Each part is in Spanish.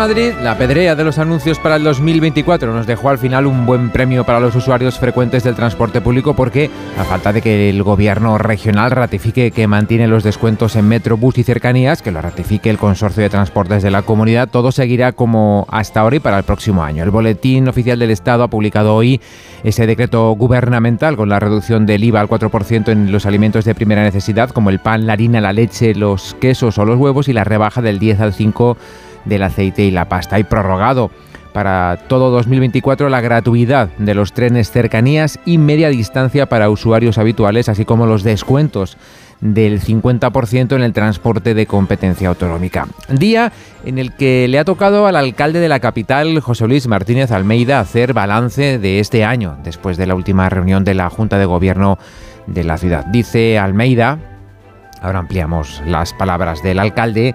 Madrid, la pedrea de los anuncios para el 2024 nos dejó al final un buen premio para los usuarios frecuentes del transporte público porque a falta de que el gobierno regional ratifique que mantiene los descuentos en metro, bus y cercanías, que lo ratifique el consorcio de transportes de la comunidad, todo seguirá como hasta ahora y para el próximo año. El boletín oficial del Estado ha publicado hoy ese decreto gubernamental con la reducción del IVA al 4% en los alimentos de primera necesidad como el pan, la harina, la leche, los quesos o los huevos y la rebaja del 10 al 5 del aceite y la pasta. Hay prorrogado para todo 2024 la gratuidad de los trenes cercanías y media distancia para usuarios habituales, así como los descuentos del 50% en el transporte de competencia autonómica. Día en el que le ha tocado al alcalde de la capital, José Luis Martínez Almeida, hacer balance de este año, después de la última reunión de la Junta de Gobierno de la ciudad. Dice Almeida, ahora ampliamos las palabras del alcalde,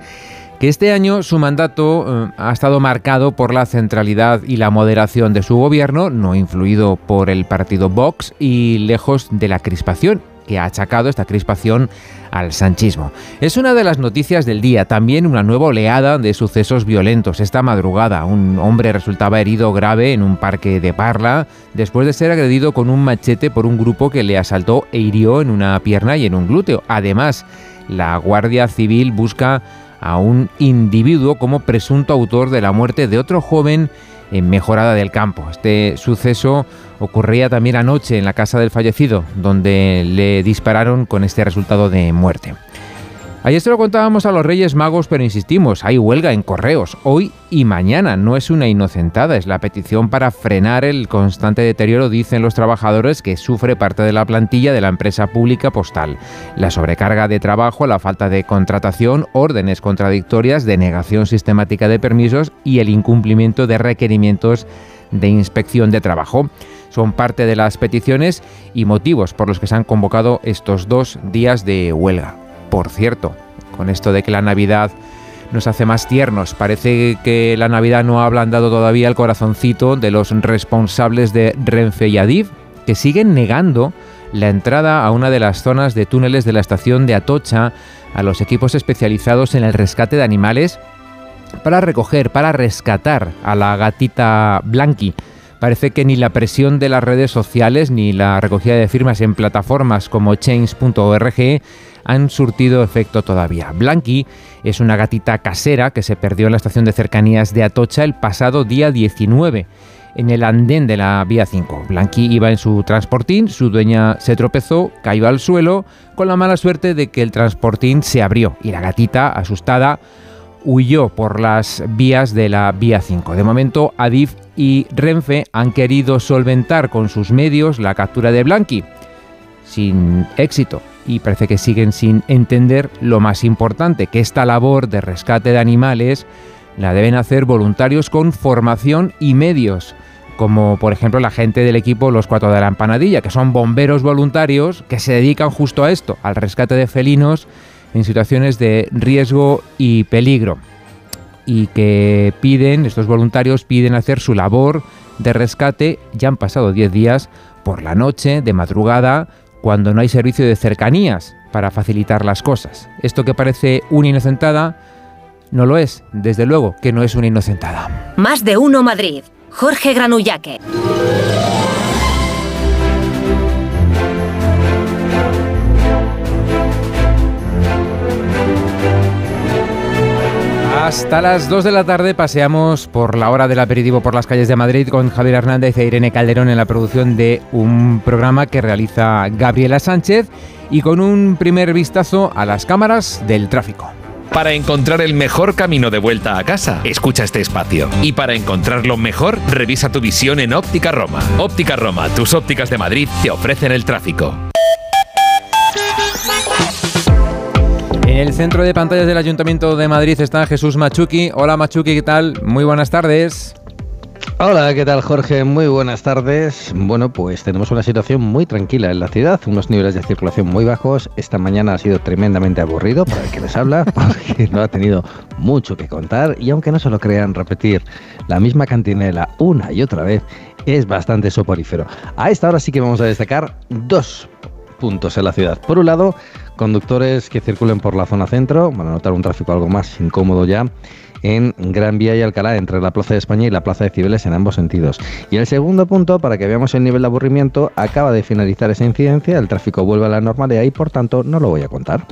que este año su mandato eh, ha estado marcado por la centralidad y la moderación de su gobierno, no influido por el partido Vox y lejos de la crispación que ha achacado esta crispación al sanchismo. Es una de las noticias del día, también una nueva oleada de sucesos violentos. Esta madrugada, un hombre resultaba herido grave en un parque de Parla después de ser agredido con un machete por un grupo que le asaltó e hirió en una pierna y en un glúteo. Además, la Guardia Civil busca a un individuo como presunto autor de la muerte de otro joven en Mejorada del Campo. Este suceso ocurría también anoche en la casa del fallecido, donde le dispararon con este resultado de muerte. Ayer se lo contábamos a los Reyes Magos, pero insistimos, hay huelga en correos, hoy y mañana. No es una inocentada, es la petición para frenar el constante deterioro, dicen los trabajadores, que sufre parte de la plantilla de la empresa pública postal. La sobrecarga de trabajo, la falta de contratación, órdenes contradictorias, denegación sistemática de permisos y el incumplimiento de requerimientos de inspección de trabajo. Son parte de las peticiones y motivos por los que se han convocado estos dos días de huelga. Por cierto, con esto de que la Navidad nos hace más tiernos, parece que la Navidad no ha ablandado todavía el corazoncito de los responsables de Renfe y Adif, que siguen negando la entrada a una de las zonas de túneles de la estación de Atocha a los equipos especializados en el rescate de animales para recoger, para rescatar a la gatita Blanqui. Parece que ni la presión de las redes sociales ni la recogida de firmas en plataformas como change.org han surtido efecto todavía. Blanqui es una gatita casera que se perdió en la estación de cercanías de Atocha el pasado día 19 en el andén de la vía 5. Blanqui iba en su transportín, su dueña se tropezó, cayó al suelo, con la mala suerte de que el transportín se abrió y la gatita, asustada, huyó por las vías de la vía 5. De momento, Adif y Renfe han querido solventar con sus medios la captura de Blanqui, sin éxito y parece que siguen sin entender lo más importante, que esta labor de rescate de animales la deben hacer voluntarios con formación y medios, como por ejemplo la gente del equipo Los Cuatro de la Empanadilla, que son bomberos voluntarios que se dedican justo a esto, al rescate de felinos en situaciones de riesgo y peligro. Y que piden, estos voluntarios piden hacer su labor de rescate, ya han pasado 10 días, por la noche, de madrugada, cuando no hay servicio de cercanías para facilitar las cosas. Esto que parece una inocentada, no lo es, desde luego que no es una inocentada. Más de uno Madrid. Jorge Granullaque. Hasta las 2 de la tarde paseamos por la hora del aperitivo por las calles de Madrid con Javier Hernández e Irene Calderón en la producción de un programa que realiza Gabriela Sánchez y con un primer vistazo a las cámaras del tráfico. Para encontrar el mejor camino de vuelta a casa, escucha este espacio. Y para encontrarlo mejor, revisa tu visión en Óptica Roma. Óptica Roma, tus ópticas de Madrid te ofrecen el tráfico. En el centro de pantallas del Ayuntamiento de Madrid está Jesús Machuki. Hola Machuki, ¿qué tal? Muy buenas tardes. Hola, ¿qué tal Jorge? Muy buenas tardes. Bueno, pues tenemos una situación muy tranquila en la ciudad, unos niveles de circulación muy bajos. Esta mañana ha sido tremendamente aburrido para el que les habla, porque no ha tenido mucho que contar y aunque no se lo crean, repetir la misma cantinela una y otra vez es bastante soporífero. A esta hora sí que vamos a destacar dos puntos en la ciudad. Por un lado, conductores que circulen por la zona centro van a notar un tráfico algo más incómodo ya en Gran Vía y Alcalá, entre la Plaza de España y la Plaza de Cibeles en ambos sentidos. Y el segundo punto, para que veamos el nivel de aburrimiento, acaba de finalizar esa incidencia, el tráfico vuelve a la normalidad y por tanto no lo voy a contar.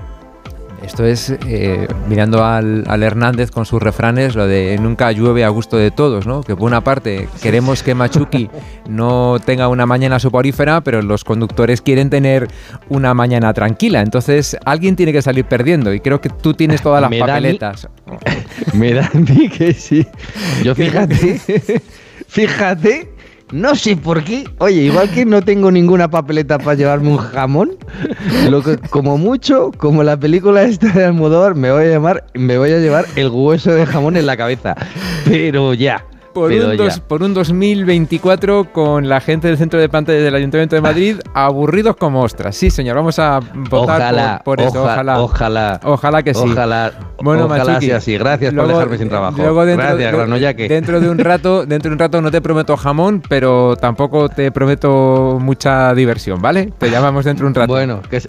Esto es eh, mirando al, Hernández con sus refranes, lo de nunca llueve a gusto de todos, ¿no? Que por una parte queremos que Machuki no tenga una mañana soporífera, pero los conductores quieren tener una mañana tranquila. Entonces alguien tiene que salir perdiendo y creo que tú tienes todas las papeletas. Me da a mí que sí. Yo fíjate, fíjate no sé por qué. Oye, igual que no tengo ninguna papeleta para llevarme un jamón, lo que, como mucho, como la película esta de Almodóvar, me voy a llamar, me voy a llevar el hueso de jamón en la cabeza. Pero ya por un, por un 2024 con la gente del centro de pantalla del Ayuntamiento de Madrid aburridos como ostras. Sí, señor, vamos a votar por, eso. Ojalá, ojalá. Ojalá que sí. Ojalá, bueno, ojalá sea así. Gracias por dejarme sin trabajo. Gracias, de, Dentro de un rato, dentro de un rato no te prometo jamón, pero tampoco te prometo mucha diversión, ¿vale? Te llamamos dentro de un rato. Bueno, que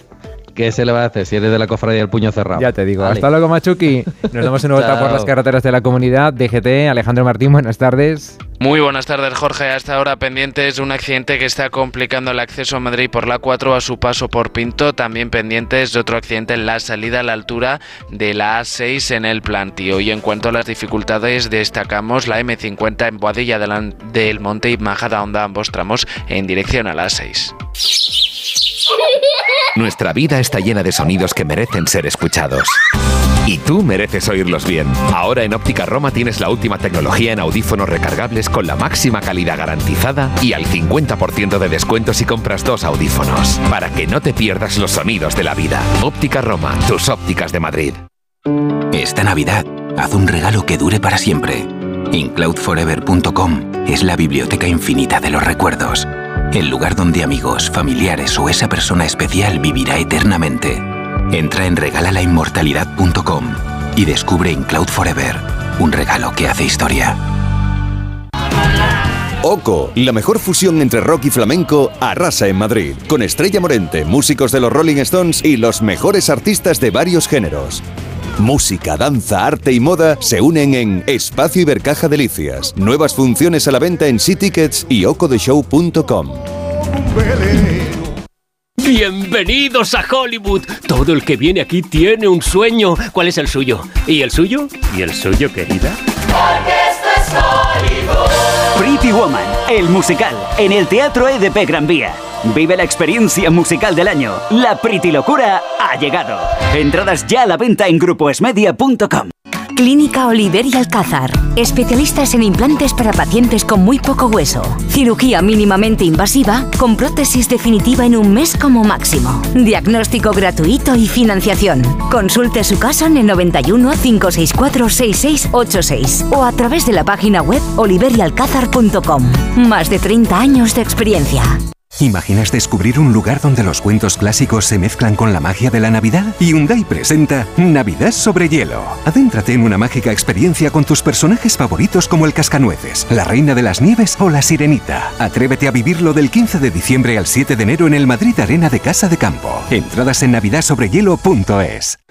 ¿Qué se le va a hacer si eres de la cofradía del puño cerrado? Ya te digo. Hasta luego, Machuki. Nos vemos en vuelta por las carreteras de la comunidad. DGT, Alejandro Martín, buenas tardes. Muy buenas tardes, Jorge. Hasta ahora pendientes de un accidente que está complicando el acceso a Madrid por la 4 a su paso por Pinto. También pendientes de otro accidente en la salida a la altura de la A6 en el plantío. Y en cuanto a las dificultades, destacamos la M50 en Boadilla del Monte y Majada Onda, ambos tramos en dirección a la A6. Nuestra vida está llena de sonidos que merecen ser escuchados. Y tú mereces oírlos bien. Ahora en Óptica Roma tienes la última tecnología en audífonos recargables con la máxima calidad garantizada y al 50% de descuento si compras dos audífonos. Para que no te pierdas los sonidos de la vida. Óptica Roma, tus ópticas de Madrid. Esta Navidad, haz un regalo que dure para siempre. Incloudforever.com es la biblioteca infinita de los recuerdos el lugar donde amigos, familiares o esa persona especial vivirá eternamente. Entra en regalalainmortalidad.com y descubre en Cloud Forever un regalo que hace historia. Oco, la mejor fusión entre rock y flamenco, arrasa en Madrid, con Estrella Morente, músicos de los Rolling Stones y los mejores artistas de varios géneros. Música, danza, arte y moda se unen en Espacio Ibercaja Delicias. Nuevas funciones a la venta en Tickets y ocodeshow.com. Bienvenidos a Hollywood. Todo el que viene aquí tiene un sueño. ¿Cuál es el suyo? ¿Y el suyo? ¿Y el suyo, querida? Porque esto es Hollywood. Pretty Woman, el musical, en el Teatro EDP Gran Vía. Vive la experiencia musical del año. La Pretty Locura ha llegado. Entradas ya a la venta en grupoesmedia.com. Clínica Oliver y Alcázar. Especialistas en implantes para pacientes con muy poco hueso. Cirugía mínimamente invasiva con prótesis definitiva en un mes como máximo. Diagnóstico gratuito y financiación. Consulte su caso en el 91 564 6686 o a través de la página web oliverialcázar.com. Más de 30 años de experiencia. ¿Imaginas descubrir un lugar donde los cuentos clásicos se mezclan con la magia de la Navidad? Hyundai presenta Navidad sobre hielo. Adéntrate en una mágica experiencia con tus personajes favoritos como el Cascanueces, la Reina de las Nieves o la Sirenita. Atrévete a vivirlo del 15 de diciembre al 7 de enero en el Madrid Arena de Casa de Campo. Entradas en navidadsobrehielo.es.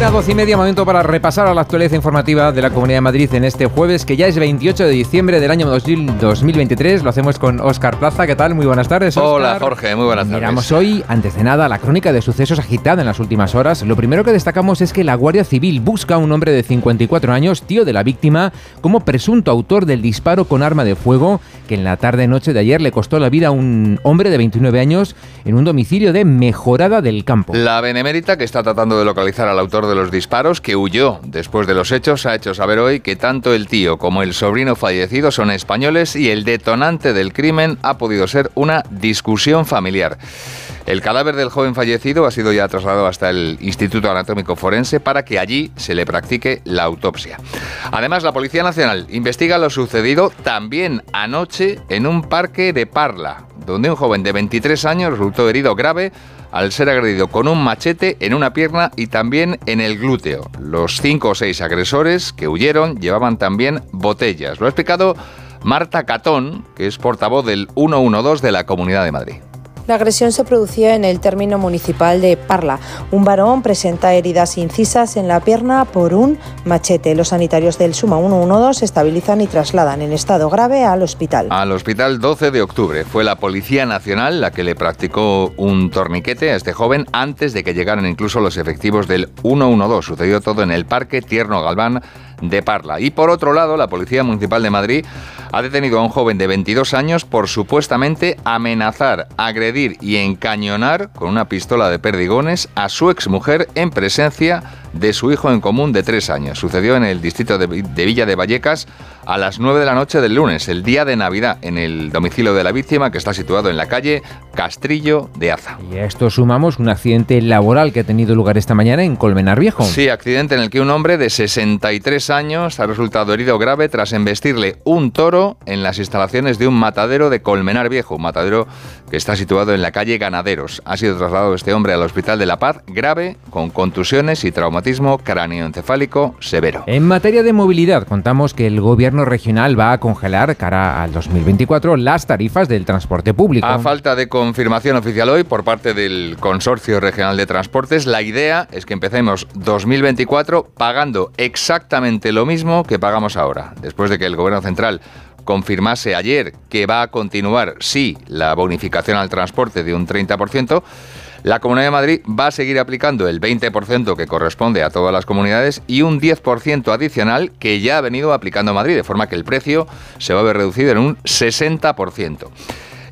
La cita, 12 y media, momento para repasar a la actualidad informativa de la Comunidad de Madrid en este jueves, que ya es 28 de diciembre del año 2023. Lo hacemos con Óscar Plaza. ¿Qué tal? Muy buenas tardes. Hola, Jorge. Muy buenas tardes. Miramos hoy, antes de nada, la crónica de sucesos agitada en las últimas horas. Lo primero que destacamos es que la Guardia Civil busca a un hombre de 54 años, tío de la víctima, como presunto autor del disparo con arma de fuego que en la tarde-noche de ayer le costó la vida a un hombre de 29 años en un domicilio de Mejorada del Campo. La Benemérita, que está tratando de localizar al autor de los disparos, que huyó después de los hechos, ha hecho saber hoy que tanto el tío como el sobrino fallecido son españoles y el detonante del crimen ha podido ser una discusión familiar. El cadáver del joven fallecido ha sido ya trasladado hasta el Instituto Anatómico Forense para que allí se le practique la autopsia. Además, la Policía Nacional investiga lo sucedido también anoche en un parque de Parla, donde un joven de 23 años resultó herido grave al ser agredido con un machete en una pierna y también en el glúteo. Los cinco o seis agresores que huyeron llevaban también botellas. Lo ha explicado Marta Catón, que es portavoz del 112 de la Comunidad de Madrid. La agresión se producía en el término municipal de Parla. Un varón presenta heridas incisas en la pierna por un machete. Los sanitarios del Suma 112 estabilizan y trasladan en estado grave al hospital. Al hospital 12 de octubre fue la Policía Nacional la que le practicó un torniquete a este joven antes de que llegaran incluso los efectivos del 112. Sucedió todo en el Parque Tierno Galván de Parla. Y por otro lado, la Policía Municipal de Madrid ha detenido a un joven de 22 años por supuestamente amenazar, agredir y encañonar con una pistola de perdigones a su exmujer en presencia de su hijo en común de 3 años. Sucedió en el distrito de, Villa de Vallecas a las 9 de la noche del lunes, el día de Navidad, en el domicilio de la víctima que está situado en la calle Castrillo de Aza. Y a esto sumamos un accidente laboral que ha tenido lugar esta mañana en Colmenar Viejo. Sí, accidente en el que un hombre de 63 años ha resultado herido grave tras embestirle un toro en las instalaciones de un matadero de Colmenar Viejo, un matadero que está situado en la calle Ganaderos. Ha sido trasladado este hombre al Hospital de la Paz grave, con contusiones y traumatismo cráneoencefálico severo. En materia de movilidad, contamos que el gobierno regional va a congelar cara al 2024 las tarifas del transporte público. A falta de confirmación oficial hoy por parte del Consorcio Regional de Transportes, la idea es que empecemos 2024 pagando exactamente lo mismo que pagamos ahora, después de que el Gobierno Central confirmase ayer que va a continuar, sí, la bonificación al transporte de un 30%, la Comunidad de Madrid va a seguir aplicando el 20% que corresponde a todas las comunidades y un 10% adicional que ya ha venido aplicando Madrid, de forma que el precio se va a ver reducido en un 60%.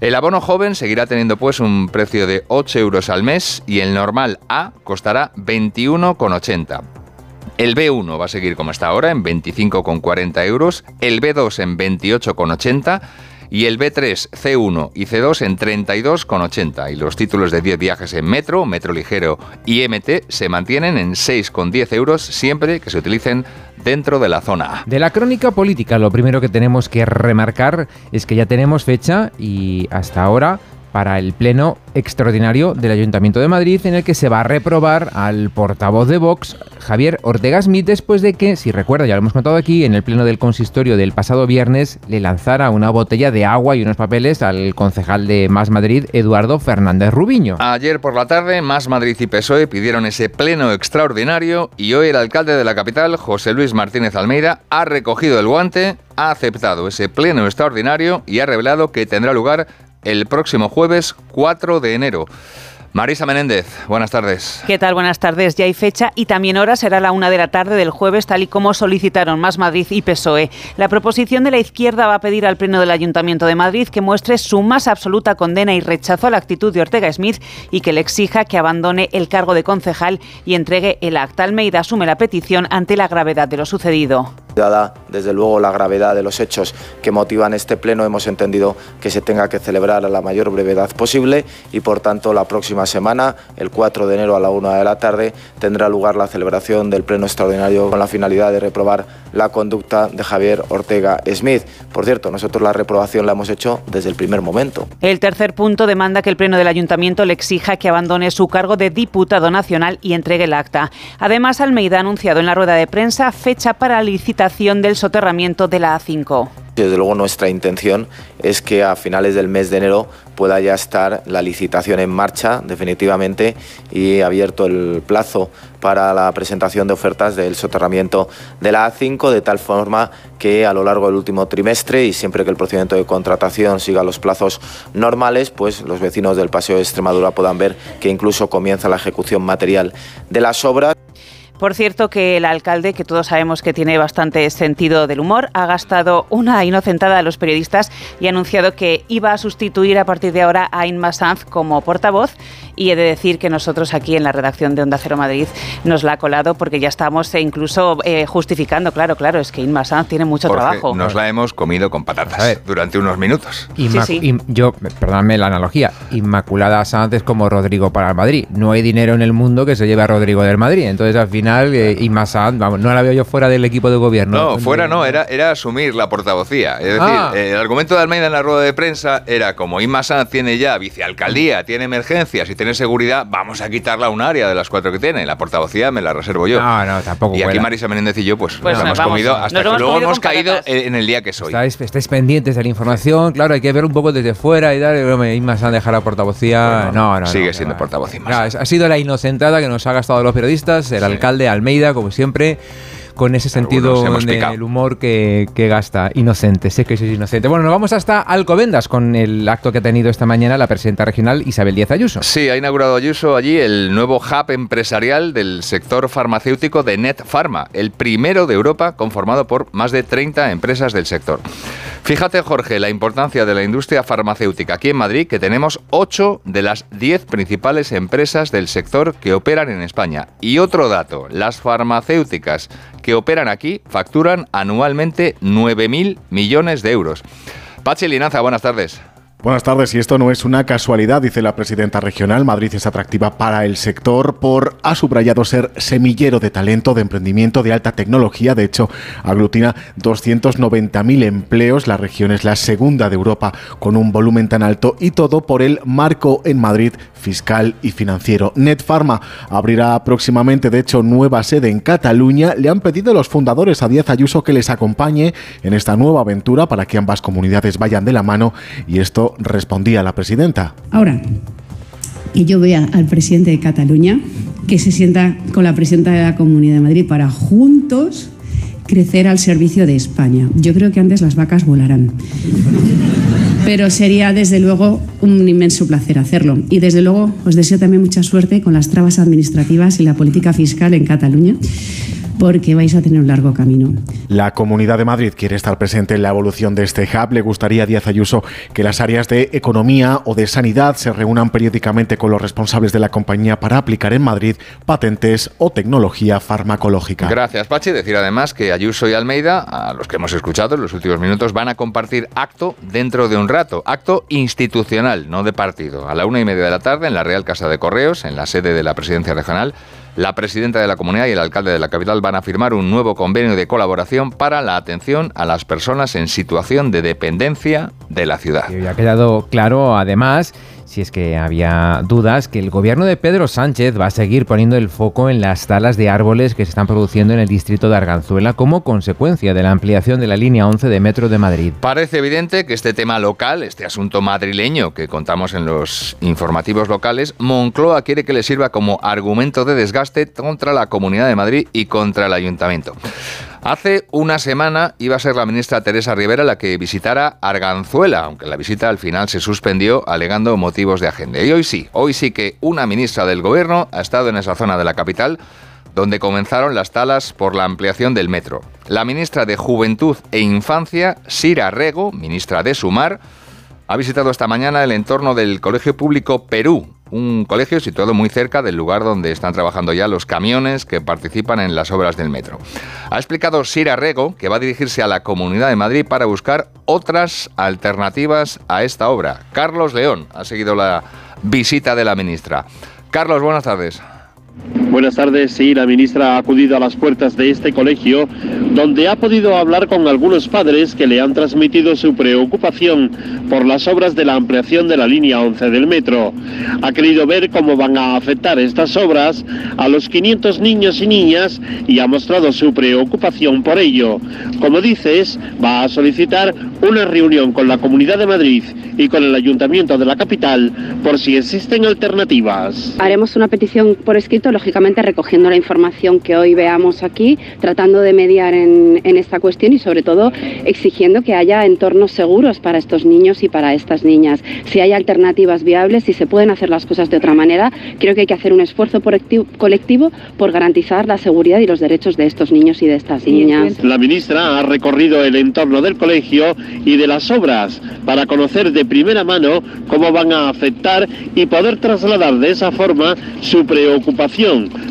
El abono joven seguirá teniendo pues un precio de 8 euros al mes y el normal A costará 21,80. El B1 va a seguir como está ahora en 25,40 euros, el B2 en 28,80 y el B3, C1 y C2 en 32,80. Y los títulos de 10 viajes en metro, metro ligero y MT se mantienen en 6,10 euros siempre que se utilicen dentro de la zona. De la crónica política, lo primero que tenemos que remarcar es que ya tenemos fecha y hasta ahora para el pleno extraordinario del Ayuntamiento de Madrid en el que se va a reprobar al portavoz de Vox, Javier Ortega Smith, después de que, si recuerda, ya lo hemos contado aquí, en el pleno del consistorio del pasado viernes le lanzara una botella de agua y unos papeles al concejal de Más Madrid, Eduardo Fernández Rubiño. Ayer por la tarde, Más Madrid y PSOE pidieron ese pleno extraordinario y hoy el alcalde de la capital, José Luis Martínez Almeida, ha recogido el guante, ha aceptado ese pleno extraordinario y ha revelado que tendrá lugar el próximo jueves 4 de enero. Marisa Menéndez, buenas tardes. ¿Qué tal? Buenas tardes. Ya hay fecha y también hora será la una de la tarde del jueves, tal y como solicitaron Más Madrid y PSOE. La proposición de la izquierda va a pedir al Pleno del Ayuntamiento de Madrid que muestre su más absoluta condena y rechazo a la actitud de Ortega Smith y que le exija que abandone el cargo de concejal y entregue el acta. Almeida asume la petición ante la gravedad de lo sucedido. Dada desde luego la gravedad de los hechos que motivan este pleno, hemos entendido que se tenga que celebrar a la mayor brevedad posible y por tanto la próxima semana, el 4 de enero a la 1 de la tarde, tendrá lugar la celebración del pleno extraordinario con la finalidad de reprobar la conducta de Javier Ortega Smith. Por cierto, nosotros la reprobación la hemos hecho desde el primer momento. El tercer punto demanda que el Pleno del Ayuntamiento le exija que abandone su cargo de diputado nacional y entregue el acta. Además, Almeida ha anunciado en la rueda de prensa fecha para la del soterramiento de la A5. Desde luego nuestra intención es que a finales del mes de enero pueda ya estar la licitación en marcha definitivamente y abierto el plazo para la presentación de ofertas del soterramiento de la A5 de tal forma que a lo largo del último trimestre y siempre que el procedimiento de contratación siga los plazos normales, pues los vecinos del Paseo de Extremadura puedan ver que incluso comienza la ejecución material de las obras. Por cierto que el alcalde, que todos sabemos que tiene bastante sentido del humor, ha gastado una inocentada a los periodistas y ha anunciado que iba a sustituir a partir de ahora a Inma Sanz como portavoz y he de decir que nosotros aquí en la redacción de Onda Cero Madrid nos la ha colado porque ya estamos eh, incluso eh, justificando, claro, claro, es que Inma Sanz tiene mucho Jorge, trabajo. Nos la hemos comido con patatas durante unos minutos. Inma- Sí, yo, perdóname la analogía, Inmaculada Sanz es como Rodrigo para el Madrid. No hay dinero en el mundo que se lleve a Rodrigo del Madrid. Entonces, al final, eh, Inma Sanz, vamos, no la veo yo fuera del equipo de gobierno. No, fuera no, era, era asumir la portavocía. Es decir, Ah. eh, el argumento de Almeida en la rueda de prensa era como Inma Sanz tiene ya vicealcaldía, tiene emergencias y tiene seguridad, vamos a quitarla a un área de las cuatro que tiene. La portavocía me la reservo yo. No, no, tampoco Y aquí cuela. Marisa Menéndez y yo, pues, Pues nos nos hemos vamos, comido hasta que hemos luego hemos caído patatas. en el día que soy. Estáis, estáis pendientes de la información, claro, hay que ver un poco desde fuera y tal. hombre, Inma Sanz dejar la portavocía. no, no, sigue no, siendo portavoz Inma Claro, es- ha sido la inocentada que nos ha gastado los periodistas, el alcalde Almeida, como siempre, con ese sentido del humor que, que gasta. Inocente, sé que sois inocente. Bueno, nos vamos hasta Alcobendas con el acto que ha tenido esta mañana la presidenta regional Isabel Díaz Ayuso. Sí, ha inaugurado Ayuso allí el nuevo hub empresarial del sector farmacéutico de Net Pharma, el primero de Europa conformado por más de 30 empresas del sector. Fíjate, Jorge, la importancia de la industria farmacéutica aquí en Madrid, que tenemos 8 de las 10 principales empresas del sector que operan en España. Y otro dato, las farmacéuticas que operan aquí facturan anualmente 9.000 millones de euros. Pachi Linaza, buenas tardes. Buenas tardes, y esto no es una casualidad, dice la presidenta regional. Madrid es atractiva para el sector por, ha subrayado ser semillero de talento, de emprendimiento, de alta tecnología. De hecho, aglutina 290.000 empleos. La región es la segunda de Europa con un volumen tan alto y todo por el marco en Madrid fiscal y financiero. Net Pharma abrirá próximamente, de hecho, nueva sede en Cataluña. Le han pedido los fundadores a Díaz Ayuso que les acompañe en esta nueva aventura para que ambas comunidades vayan de la mano y respondía la presidenta. Ahora, que yo vea al presidente de Cataluña que se sienta con la presidenta de la Comunidad de Madrid para juntos crecer al servicio de España. Yo creo que antes las vacas volarán. Pero sería desde luego un inmenso placer hacerlo. Y desde luego os deseo también mucha suerte con las trabas administrativas y la política fiscal en Cataluña, porque vais a tener un largo camino. La Comunidad de Madrid quiere estar presente en la evolución de este hub. Le gustaría a Díaz Ayuso que las áreas de economía o de sanidad se reúnan periódicamente con los responsables de la compañía para aplicar en Madrid patentes o tecnología farmacológica. Gracias, Pachi. Decir además que Ayuso y Almeida, a los que hemos escuchado en los últimos minutos, van a compartir acto dentro de un rato. Acto institucional, no de partido. A la una y media de la tarde en la Real Casa de Correos, en la sede de la Presidencia Regional, la presidenta de la comunidad y el alcalde de la capital van a firmar un nuevo convenio de colaboración para la atención a las personas en situación de dependencia de la ciudad. Y ha quedado claro, además, si es que había dudas, que el gobierno de Pedro Sánchez va a seguir poniendo el foco en las talas de árboles que se están produciendo en el distrito de Arganzuela como consecuencia de la ampliación de la línea 11 de Metro de Madrid. Parece evidente que este tema local, este asunto madrileño que contamos en los informativos locales, Moncloa quiere que le sirva como argumento de desgaste contra la Comunidad de Madrid y contra el Ayuntamiento. Hace una semana iba a ser la ministra Teresa Rivera la que visitara Arganzuela, aunque la visita al final se suspendió alegando motivos de agenda. Y hoy sí, hoy sí que una ministra del gobierno ha estado en esa zona de la capital donde comenzaron las talas por la ampliación del metro. La ministra de Juventud e Infancia, Sira Rego, ministra de Sumar, ha visitado esta mañana el entorno del Colegio Público Perú, un colegio situado muy cerca del lugar donde están trabajando ya los camiones que participan en las obras del metro. Ha explicado Sira Rego que va a dirigirse a la Comunidad de Madrid para buscar otras alternativas a esta obra. Carlos León ha seguido la visita de la ministra. Carlos, buenas tardes. Buenas tardes. Sí, la ministra ha acudido a las puertas de este colegio, donde ha podido hablar con algunos padres que le han transmitido su preocupación por las obras de la ampliación de la línea 11 del metro. Ha querido ver cómo van a afectar estas obras a los 500 niños y niñas y ha mostrado su preocupación por ello. Como dices, va a solicitar una reunión con la Comunidad de Madrid y con el Ayuntamiento de la capital por si existen alternativas. Haremos una petición por escrito, lógicamente lógicamente recogiendo la información que hoy veamos aquí, tratando de mediar en, en esta cuestión y sobre todo exigiendo que haya entornos seguros para estos niños y para estas niñas. Si hay alternativas viables, si se pueden hacer las cosas de otra manera, creo que hay que hacer un esfuerzo colectivo- colectivo por garantizar la seguridad y los derechos de estos niños y de estas niñas. La ministra ha recorrido el entorno del colegio y de las obras para conocer de primera mano cómo van a afectar y poder trasladar de esa forma su preocupación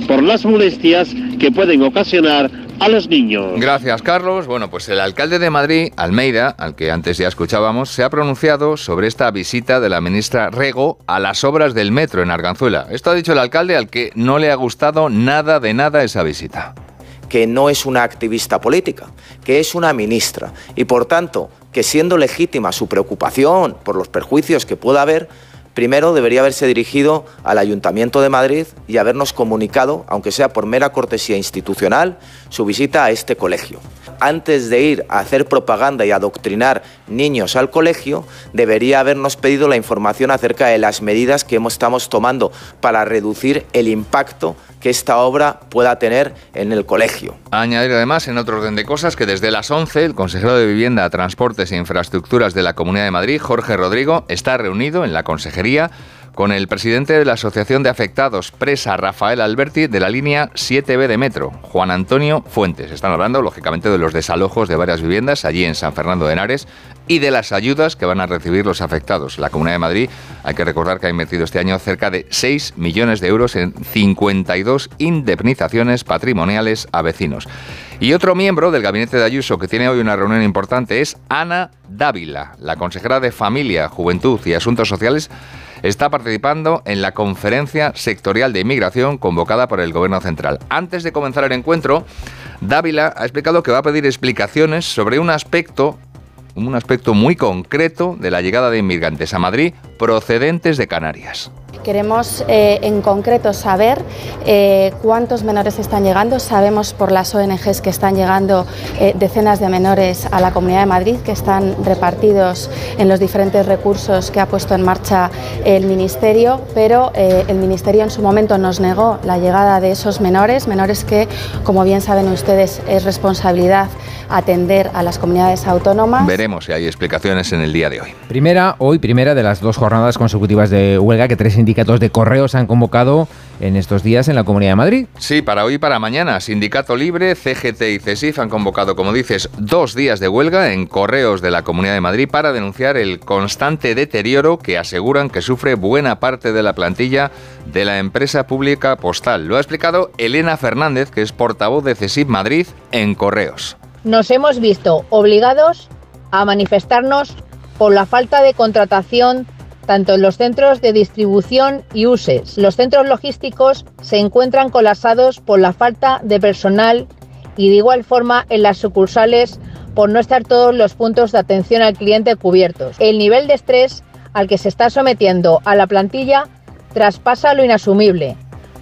por las molestias que pueden ocasionar a los niños. Gracias, Carlos. Bueno, pues el alcalde de Madrid, Almeida, al que antes ya escuchábamos, se ha pronunciado sobre esta visita de la ministra Rego a las obras del metro en Arganzuela. Esto ha dicho el alcalde al que no le ha gustado nada de nada esa visita. que no es una activista política, que es una ministra y por tanto que siendo legítima su preocupación por los perjuicios que pueda haber, primero debería haberse dirigido al Ayuntamiento de Madrid y habernos comunicado, aunque sea por mera cortesía institucional, su visita a este colegio. Antes de ir a hacer propaganda y adoctrinar niños al colegio, debería habernos pedido la información acerca de las medidas que estamos tomando para reducir el impacto que esta obra pueda tener en el colegio. Añadir además, en otro orden de cosas, que desde las 11 el consejero de Vivienda, Transportes e Infraestructuras de la Comunidad de Madrid, Jorge Rodrigo, está reunido en la consejería con el presidente de la Asociación de Afectados Presa, Rafael Alberti, de la línea 7B de Metro, Juan Antonio Fuentes. Están hablando, lógicamente, de los desalojos de varias viviendas allí en San Fernando de Henares y de las ayudas que van a recibir los afectados. La Comunidad de Madrid, hay que recordar que ha invertido este año cerca de 6 millones de euros en 52 indemnizaciones patrimoniales a vecinos. Y otro miembro del gabinete de Ayuso que tiene hoy una reunión importante es Ana Dávila, la consejera de Familia, Juventud y Asuntos Sociales está participando en la conferencia sectorial de inmigración convocada por el Gobierno Central. Antes de comenzar el encuentro, Dávila ha explicado que va a pedir explicaciones sobre un aspecto un aspecto muy concreto de la llegada de inmigrantes a Madrid procedentes de Canarias. Queremos eh, en concreto saber eh, cuántos menores están llegando. Sabemos por las ONGs que están llegando eh, decenas de menores a la Comunidad de Madrid, que están repartidos en los diferentes recursos que ha puesto en marcha el Ministerio, pero eh, el Ministerio en su momento nos negó la llegada de esos menores, menores que, como bien saben ustedes, es responsabilidad atender a las comunidades autónomas. Veremos si hay explicaciones en el día de hoy. Primera, hoy primera de las dos jornadas consecutivas de huelga que tres sindicatos de correos han convocado en estos días en la Comunidad de Madrid. Sí, para hoy y para mañana. Sindicato Libre, CGT y CESIF han convocado, como dices, dos días de huelga en correos de la Comunidad de Madrid para denunciar el constante deterioro que aseguran que sufre buena parte de la plantilla de la empresa pública postal. Lo ha explicado Elena Fernández, que es portavoz de CESIF Madrid en correos. nos hemos visto obligados a manifestarnos por la falta de contratación tanto en los centros de distribución y uses. Los centros logísticos se encuentran colapsados por la falta de personal y de igual forma en las sucursales por no estar todos los puntos de atención al cliente cubiertos. El nivel de estrés al que se está sometiendo a la plantilla traspasa lo inasumible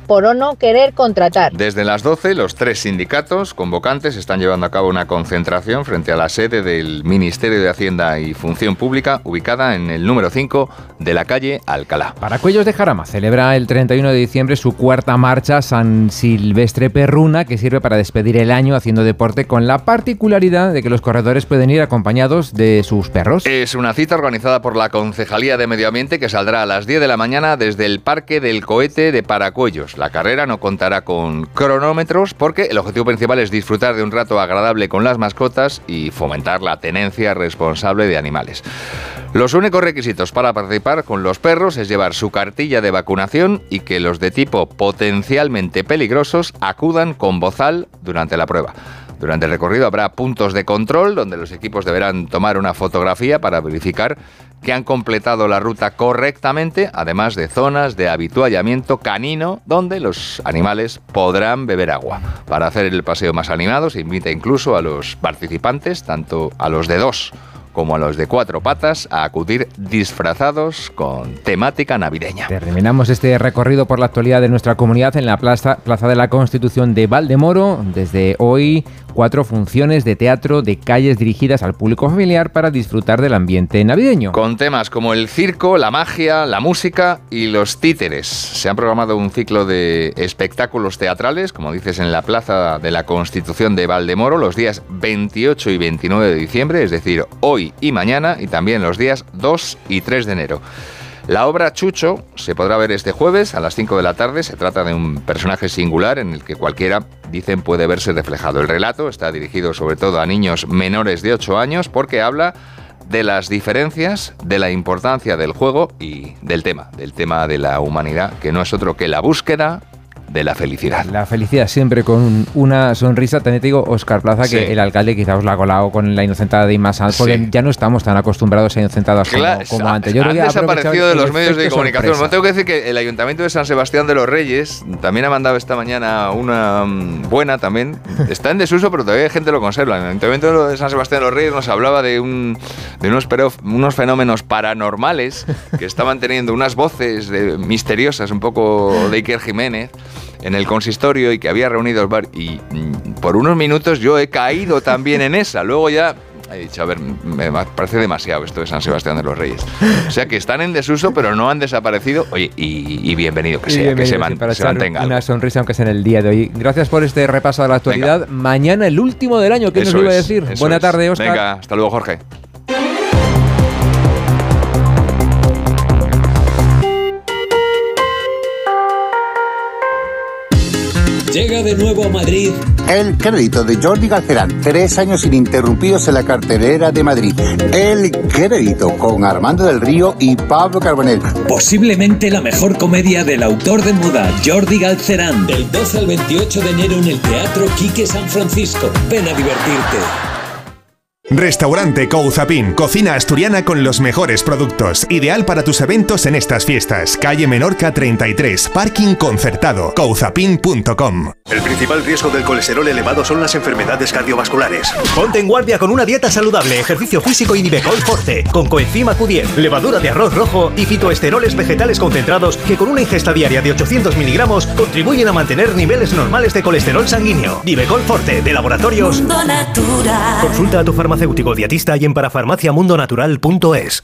por o no querer contratar. Desde las 12, los tres sindicatos convocantes están llevando a cabo una concentración frente a la sede del Ministerio de Hacienda y Función Pública, ubicada en el número 5 de la calle Alcalá. Paracuellos de Jarama celebra el 31 de diciembre su cuarta marcha San Silvestre Perruna, que sirve para despedir el año haciendo deporte con la particularidad de que los corredores pueden ir acompañados de sus perros. Es una cita organizada por la Concejalía de Medio Ambiente que saldrá a las 10 de la mañana desde el Parque del Cohete de Paracuellos. La carrera no contará con cronómetros porque el objetivo principal es disfrutar de un rato agradable con las mascotas y fomentar la tenencia responsable de animales. Los únicos requisitos para participar con los perros es llevar su cartilla de vacunación y que los de tipo potencialmente peligrosos acudan con bozal durante la prueba. Durante el recorrido habrá puntos de control donde los equipos deberán tomar una fotografía para verificar que han completado la ruta correctamente, además de zonas de habituallamiento canino donde los animales podrán beber agua. Para hacer el paseo más animado se invita incluso a los participantes, tanto a los de dos como a los de cuatro patas a acudir disfrazados con temática navideña. Terminamos este recorrido por la actualidad de nuestra comunidad en la plaza, plaza de la Constitución de Valdemoro. Desde hoy, cuatro funciones de teatro de calles dirigidas al público familiar para disfrutar del ambiente navideño. Con temas como el circo, la magia, la música y los títeres. Se han programado un ciclo de espectáculos teatrales, como dices, en la plaza de la Constitución de Valdemoro los días 28 y 29 de diciembre, es decir, hoy y mañana, y también los días 2 y 3 de enero. La obra Chucho se podrá ver este jueves a las 5 de la tarde. Se trata de un personaje singular en el que cualquiera, dicen, puede verse reflejado. El relato está dirigido sobre todo a niños menores de 8 años porque habla de las diferencias, de la importancia del juego y del tema, del tema de la humanidad, que no es otro que la búsqueda de la felicidad. La felicidad siempre con una sonrisa. También te digo, Oscar Plaza, Sí. que el alcalde quizá os la ha colado con la inocentada de Inma Sanz, porque Sí. ya no estamos tan acostumbrados a inocentadas como, Claro, como ha- antes. Yo han desaparecido de los medios de comunicación. sorpresa. Tengo que decir que el Ayuntamiento de San Sebastián de los Reyes también ha mandado esta mañana una mm, buena también. Está en desuso, pero todavía hay gente que lo conserva. El Ayuntamiento de San Sebastián de los Reyes nos hablaba de, un, de unos, pero- unos fenómenos paranormales que estaban teniendo unas voces de- misteriosas, un poco de Iker Jiménez, en el consistorio y que había reunido var- y mm, por unos minutos yo he caído también en esa. Luego ya he dicho, a ver, me parece demasiado esto de San Sebastián de los Reyes. O sea que están en desuso, pero no han desaparecido. Oye, y, y bienvenido que sea, que bienvenido, se, sí, man- para se mantenga. algo. una sonrisa, aunque sea en el día de hoy. Gracias por este repaso de la actualidad. Mañana el último del año, ¿qué nos Eso lo iba a decir? Buena es. tarde, Oscar. Venga, hasta luego, Jorge. Llega de nuevo a Madrid. El crédito de Jordi Galcerán, tres años ininterrumpidos en la cartelera de Madrid. El crédito con Armando del Río y Pablo Carbonell. Posiblemente la mejor comedia del autor de moda, Jordi Galcerán. Del 12 al 28 de enero en el Teatro Quique San Francisco. Ven a divertirte. Restaurante Couzapin, cocina asturiana con los mejores productos, ideal para tus eventos en estas fiestas. Calle Menorca 33, parking concertado, couzapin.com. El principal riesgo del colesterol elevado son las enfermedades cardiovasculares. Ponte en guardia con una dieta saludable, ejercicio físico y Nivecol Forte, con coenzima Q10, levadura de arroz rojo y fitoesteroles vegetales concentrados que con una ingesta diaria de 800 miligramos contribuyen a mantener niveles normales de colesterol sanguíneo. Nivecol Forte, de laboratorios. Consulta a tu farmacéutico dietista y en parafarmaciamundonatural.es.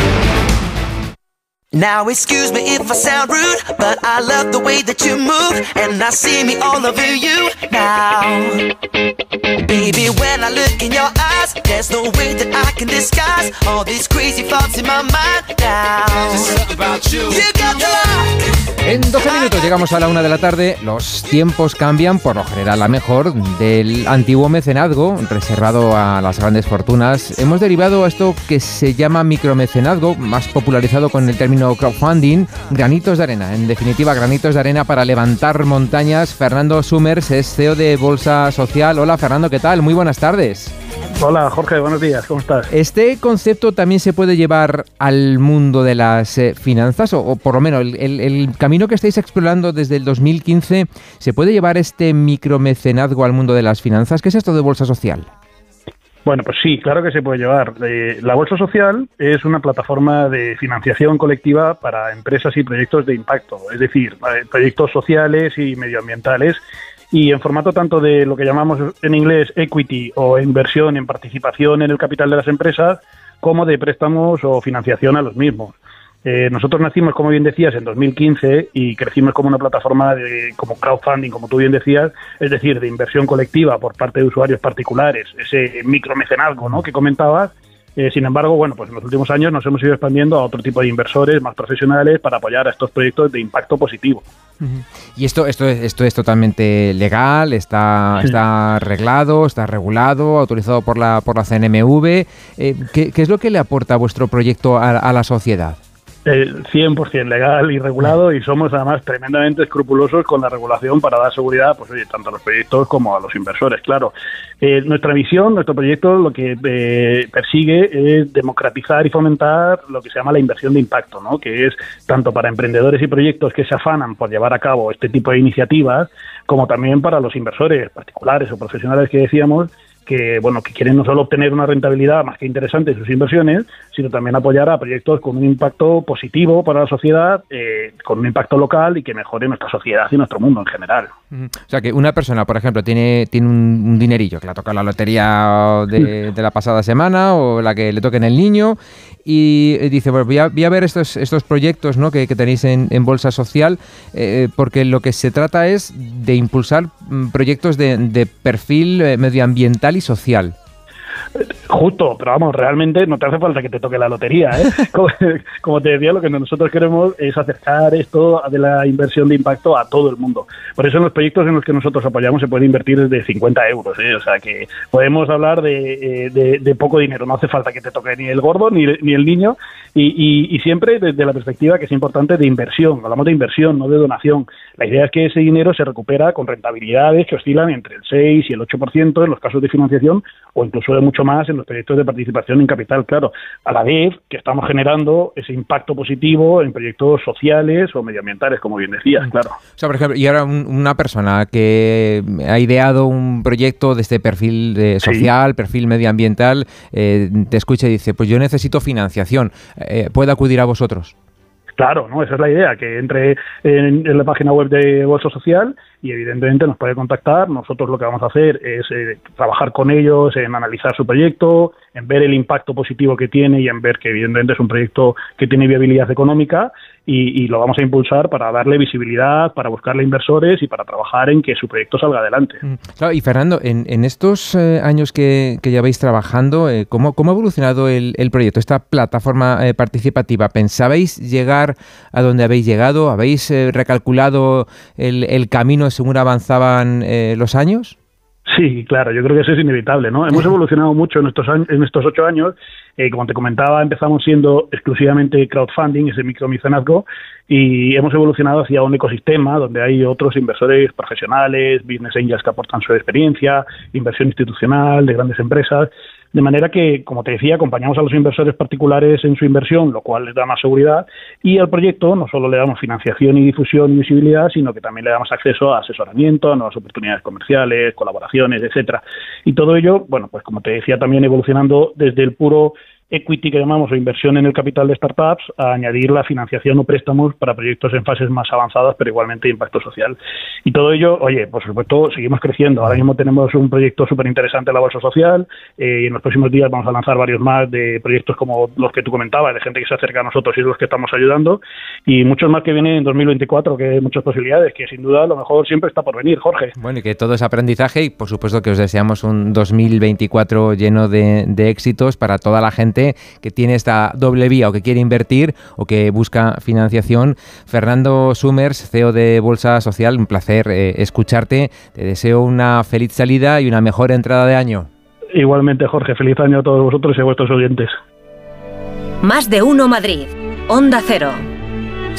Thank Now excuse me if I sound rude, but I love the way that you move, and I see me all over you now. Baby, when I look in your eyes, there's no way that I can disguise all these crazy thoughts in my mind now. You got the. En 12 minutos llegamos a la una de la tarde. Los tiempos cambian, por lo general a mejor, del antiguo mecenazgo reservado a las grandes fortunas. Hemos derivado a esto que se llama micromecenazgo, más popularizado con el término crowdfunding, granitos de arena. En definitiva, granitos de arena para levantar montañas. Fernando Summers es CEO de Bolsa Social. Hola Fernando, ¿qué tal? Muy buenas tardes. Hola Jorge, buenos días, ¿cómo estás? ¿Este concepto también se puede llevar al mundo de las eh, finanzas? O, o por lo menos el, el- el camino que estáis explorando desde el 2015, ¿se puede llevar este micromecenazgo al mundo de las finanzas? ¿Qué es esto de bolsa social? Bueno, pues sí, claro que se puede llevar. Eh, la Bolsa Social es una plataforma de financiación colectiva para empresas y proyectos de impacto, es decir, eh, proyectos sociales y medioambientales y en formato tanto de lo que llamamos en inglés equity o inversión en participación en el capital de las empresas, como de préstamos o financiación a los mismos. Eh, nosotros nacimos, como bien decías, en 2015 y crecimos como una plataforma de, como crowdfunding, como tú bien decías, es decir, de inversión colectiva por parte de usuarios particulares, ese micromecenazgo ¿no? que comentabas, Eh, sin embargo, bueno, pues en los últimos años nos hemos ido expandiendo a otro tipo de inversores más profesionales para apoyar a estos proyectos de impacto positivo. Y esto, esto, esto es totalmente legal, está, está arreglado, está regulado, autorizado por la, por la CNMV. Eh, ¿qué, ¿qué, es lo que le aporta vuestro proyecto a, a la sociedad? Eh, 100% legal y regulado y somos además tremendamente escrupulosos con la regulación para dar seguridad pues oye, tanto a los proyectos como a los inversores, claro. Eh, nuestra visión, nuestro proyecto lo que eh, persigue es democratizar y fomentar lo que se llama la inversión de impacto, ¿no? que es tanto para emprendedores y proyectos que se afanan por llevar a cabo este tipo de iniciativas, como también para los inversores particulares o profesionales que decíamos, que bueno que quieren no solo obtener una rentabilidad más que interesante en sus inversiones, sino también apoyar a proyectos con un impacto positivo para la sociedad, eh, con un impacto local y que mejore nuestra sociedad y nuestro mundo en general. O sea que una persona, por ejemplo, tiene, tiene un, un dinerillo que le ha tocado la lotería de, de, la pasada semana o la que le toque en el niño y dice, bueno, voy a, voy a ver estos, estos proyectos ¿no? que, que tenéis en, en, Bolsa Social, eh, porque lo que se trata es de impulsar proyectos de, de perfil eh, medioambiental y social. Justo, pero vamos, realmente no te hace falta que te toque la lotería. ¿eh? Como, como, te decía, lo que nosotros queremos es acercar esto de la inversión de impacto a todo el mundo. Por eso en los proyectos en los que nosotros apoyamos se puede invertir desde 50 euros. ¿eh? O sea que podemos hablar de, de, de, poco dinero. No hace falta que te toque ni el gordo ni, ni el niño. Y, y, y, siempre desde la perspectiva que es importante de inversión. Hablamos de inversión, no de donación. La idea es que ese dinero se recupera con rentabilidades que oscilan entre el 6 y el 8% en los casos de financiación o incluso de mucho más en los proyectos de participación en capital, claro, a la vez que estamos generando ese impacto positivo en proyectos sociales o medioambientales, como bien decías, claro. O sea, por ejemplo, y ahora un, una persona que ha ideado un proyecto de este perfil de social, sí. perfil medioambiental, eh, te escucha y dice, pues yo necesito financiación, eh, ¿puede acudir a vosotros? Claro, ¿no? Esa es la idea, que entre en, la página web de Bolsa Social y evidentemente nos puede contactar. Nosotros lo que vamos a hacer es eh, trabajar con ellos en analizar su proyecto, en ver el impacto positivo que tiene y en ver que evidentemente es un proyecto que tiene viabilidad económica y, y lo vamos a impulsar para darle visibilidad, para buscarle inversores y para trabajar en que su proyecto salga adelante. Claro, y Fernando, en, en estos eh, años que, que lleváis trabajando, eh, ¿cómo, ¿cómo, ha evolucionado el, proyecto, esta plataforma eh, participativa? ¿Pensabais llegar a donde habéis llegado? ¿Habéis eh, recalculado el, el, camino según avanzaban los años? Sí, claro, yo creo que eso es inevitable, ¿no? Hemos evolucionado mucho en estos, años, en estos ocho años. Eh, como te comentaba, empezamos siendo exclusivamente crowdfunding, ese micromecenazgo, y hemos evolucionado hacia un ecosistema donde hay otros inversores profesionales, business angels que aportan su experiencia, inversión institucional de grandes empresas, de manera que, como te decía, acompañamos a los inversores particulares en su inversión, lo cual les da más seguridad, y al proyecto no solo le damos financiación y difusión y visibilidad, sino que también le damos acceso a asesoramiento, a nuevas oportunidades comerciales, colaboraciones, etcétera. Y todo ello, bueno, pues como te decía, también evolucionando desde el puro equity que llamamos o inversión en el capital de startups a añadir la financiación o préstamos para proyectos en fases más avanzadas pero igualmente de impacto social. Y todo ello oye por supuesto seguimos creciendo. Ahora mismo tenemos un proyecto súper interesante en la bolsa social eh, y en los próximos días vamos a lanzar varios más de proyectos como los que tú comentabas de gente que se acerca a nosotros y los que estamos ayudando. Y muchos más que vienen en 2024 que hay muchas posibilidades que sin duda lo mejor siempre está por venir Jorge. Bueno y que todo es aprendizaje y por supuesto que os deseamos un 2024 lleno de éxitos para toda la gente que tiene esta doble vía o que quiere invertir o que busca financiación. Fernando Summers, CEO de Bolsa Social, un placer eh, escucharte. Te deseo una feliz salida y una mejor entrada de año. Igualmente, Jorge, feliz año a todos vosotros y a vuestros oyentes. Más de uno Madrid. Onda Cero.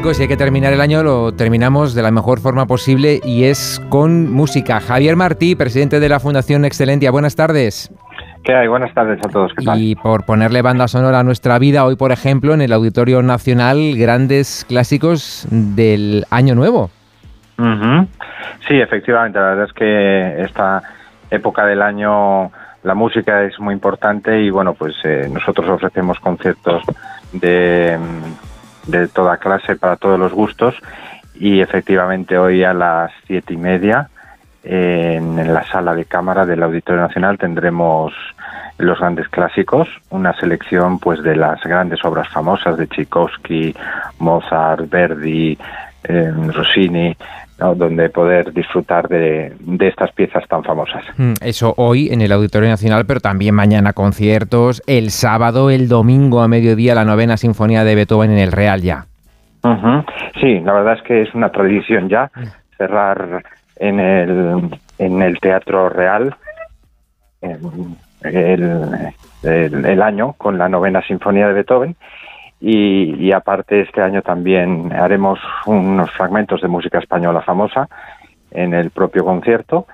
12.55, si hay que terminar el año, lo terminamos de la mejor forma posible y es con música. Javier Martí, presidente de la Fundación Excelentia, buenas tardes. ¿Qué hay? Buenas tardes a todos. ¿Qué tal? Y por ponerle banda sonora a nuestra vida, hoy, por ejemplo, en el Auditorio Nacional, grandes clásicos del Año Nuevo. Sí, efectivamente, la verdad es que esta época del año la música es muy importante y bueno, pues eh, nosotros ofrecemos conciertos de, de toda clase para todos los gustos. Y efectivamente hoy a las siete y media en la sala de cámara del Auditorio Nacional tendremos los grandes clásicos, una selección pues de las grandes obras famosas de Tchaikovsky, Mozart, Verdi, eh, Rossini, ¿no? donde poder disfrutar de, de estas piezas tan famosas. Mm, Eso hoy en el Auditorio Nacional, pero también mañana conciertos, el sábado, el domingo a mediodía la novena sinfonía de Beethoven en el Real ya. Sí, la verdad es que es una tradición ya cerrar en el, en el Teatro Real el, el- el año con la novena sinfonía de Beethoven y, y aparte este año también haremos unos fragmentos de música española famosa en el propio concierto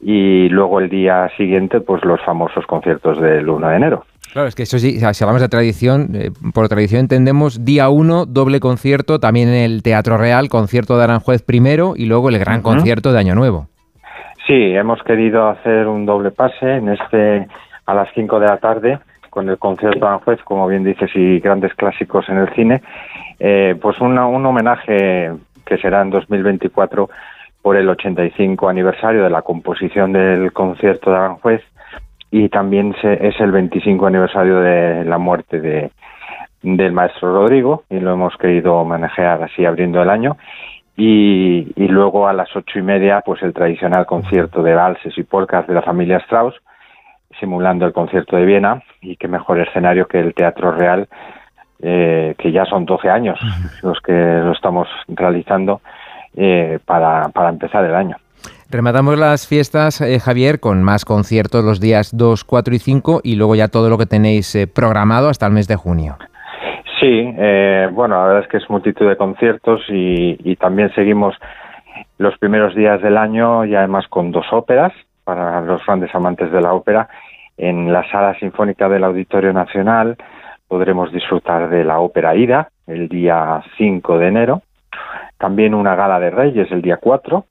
y luego el día siguiente pues los famosos conciertos del 1 de enero. Claro, es que eso sí, si hablamos de tradición, eh, por tradición entendemos día uno, doble concierto, también en el Teatro Real, concierto de Aranjuez primero y luego el gran concierto de Año Nuevo. Sí, hemos querido hacer un doble pase en este a las 5 de la tarde con el concierto de Aranjuez, como bien dices, y grandes clásicos en el cine. Eh, pues una- un homenaje que será en 2024 por el 85 aniversario de la composición del concierto de Aranjuez y también se- es el 25 aniversario de la muerte de, del maestro Rodrigo y lo hemos querido manejar así abriendo el año y, y luego a las ocho y media pues el tradicional concierto de valses y polcas de la familia Strauss simulando el concierto de Viena y qué mejor escenario que el Teatro Real eh, que ya son 12 años los que lo estamos realizando eh, para, para empezar el año. Rematamos las fiestas, eh, Javier, con más conciertos los días 2, 4 y 5 y luego ya todo lo que tenéis eh, programado hasta el mes de junio. Sí, eh, bueno, la verdad es que es multitud de conciertos y, y también seguimos los primeros días del año y además con dos óperas para los grandes amantes de la ópera. En la sala sinfónica del Auditorio Nacional. Podremos disfrutar de la ópera Ida el día 5 de enero, también una gala de Reyes el día 4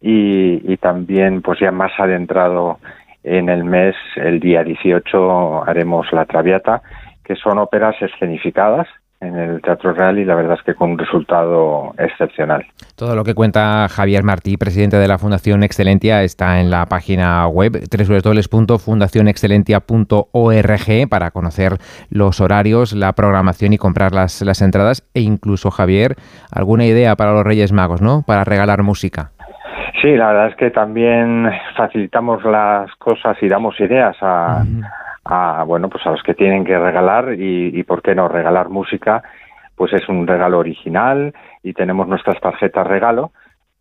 y, y también pues ya más adentrado en el mes, el día 18 haremos la Traviata, que son óperas escenificadas en el Teatro Real y la verdad es que con un resultado excepcional. Todo lo que cuenta Javier Martí, presidente de la Fundación Excelentia, está en la página web www.fundacionexcelentia.org para conocer los horarios, la programación y comprar las, las entradas e incluso, Javier, alguna idea para los Reyes Magos, ¿no? Para regalar música. Sí, la verdad es que también facilitamos las cosas y damos ideas a, a, bueno, pues a los que tienen que regalar y, y por qué no regalar música, pues es un regalo original y tenemos nuestras tarjetas regalo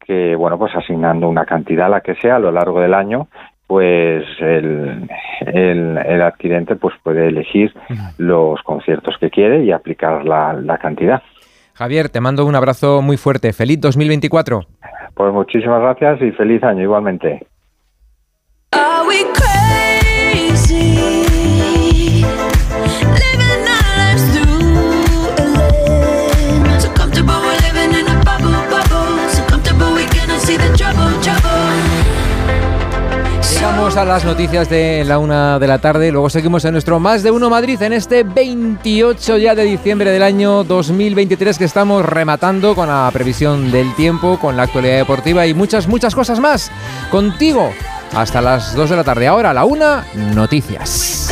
que, bueno, pues asignando una cantidad, la que sea, a lo largo del año, pues el, el, el adquirente pues puede elegir los conciertos que quiere y aplicar la, la cantidad. Javier, te mando un abrazo muy fuerte. Feliz 2024. Pues muchísimas gracias y feliz año igualmente. Llegamos a las noticias de la una de la tarde. Luego seguimos en nuestro Más de Uno Madrid en este 28 ya de diciembre del año 2023 que estamos rematando con la previsión del tiempo, con la actualidad deportiva y muchas, muchas cosas más. Contigo hasta las 2 de la tarde. Ahora la una, noticias.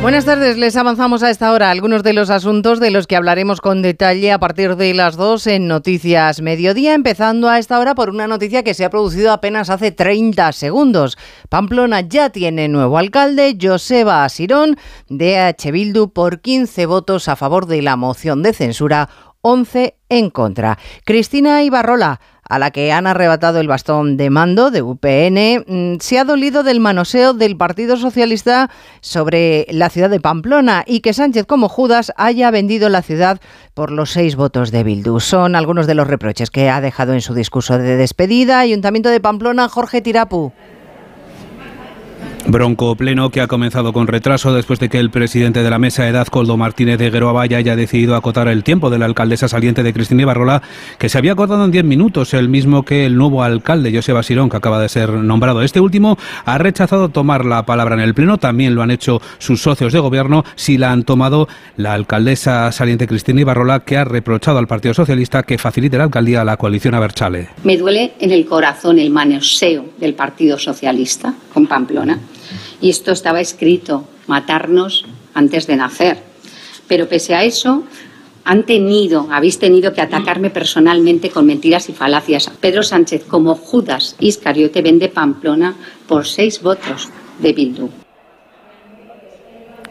Buenas tardes, les avanzamos a esta hora algunos de los asuntos de los que hablaremos con detalle a partir de las 2 en Noticias Mediodía, empezando a esta hora por una noticia que se ha producido apenas hace 30 segundos. Pamplona ya tiene nuevo alcalde, Joseba Asirón, de H. Bildu, por 15 votos a favor de la moción de censura, 11 en contra. Cristina Ibarrola a la que han arrebatado el bastón de mando de UPN, mm, se ha dolido del manoseo del Partido Socialista sobre la ciudad de Pamplona y que Sánchez como Judas haya vendido la ciudad por los seis votos de Bildu. Son algunos de los reproches que ha dejado en su discurso de despedida. Ayuntamiento de Pamplona, Jorge Tirapu. Bronco pleno que ha comenzado con retraso después de que el presidente de la mesa edad, Coldo Martínez de Gueroabaya, haya decidido acotar el tiempo de la alcaldesa saliente de Cristina Ibarrola, que se había acordado en 10 minutos, el mismo que el nuevo alcalde, José Basirón, que acaba de ser nombrado. Este último ha rechazado tomar la palabra en el pleno, también lo han hecho sus socios de gobierno, si la han tomado la alcaldesa saliente Cristina Ibarrola, que ha reprochado al Partido Socialista que facilite la alcaldía a la coalición Aberchale. Me duele en el corazón el manoseo del Partido Socialista con Pamplona y esto estaba escrito, matarnos antes de nacer. Pero pese a eso, han tenido, habéis tenido que atacarme personalmente con mentiras y falacias. Pedro Sánchez, como Judas Iscariote, vende Pamplona por seis votos de Bildu.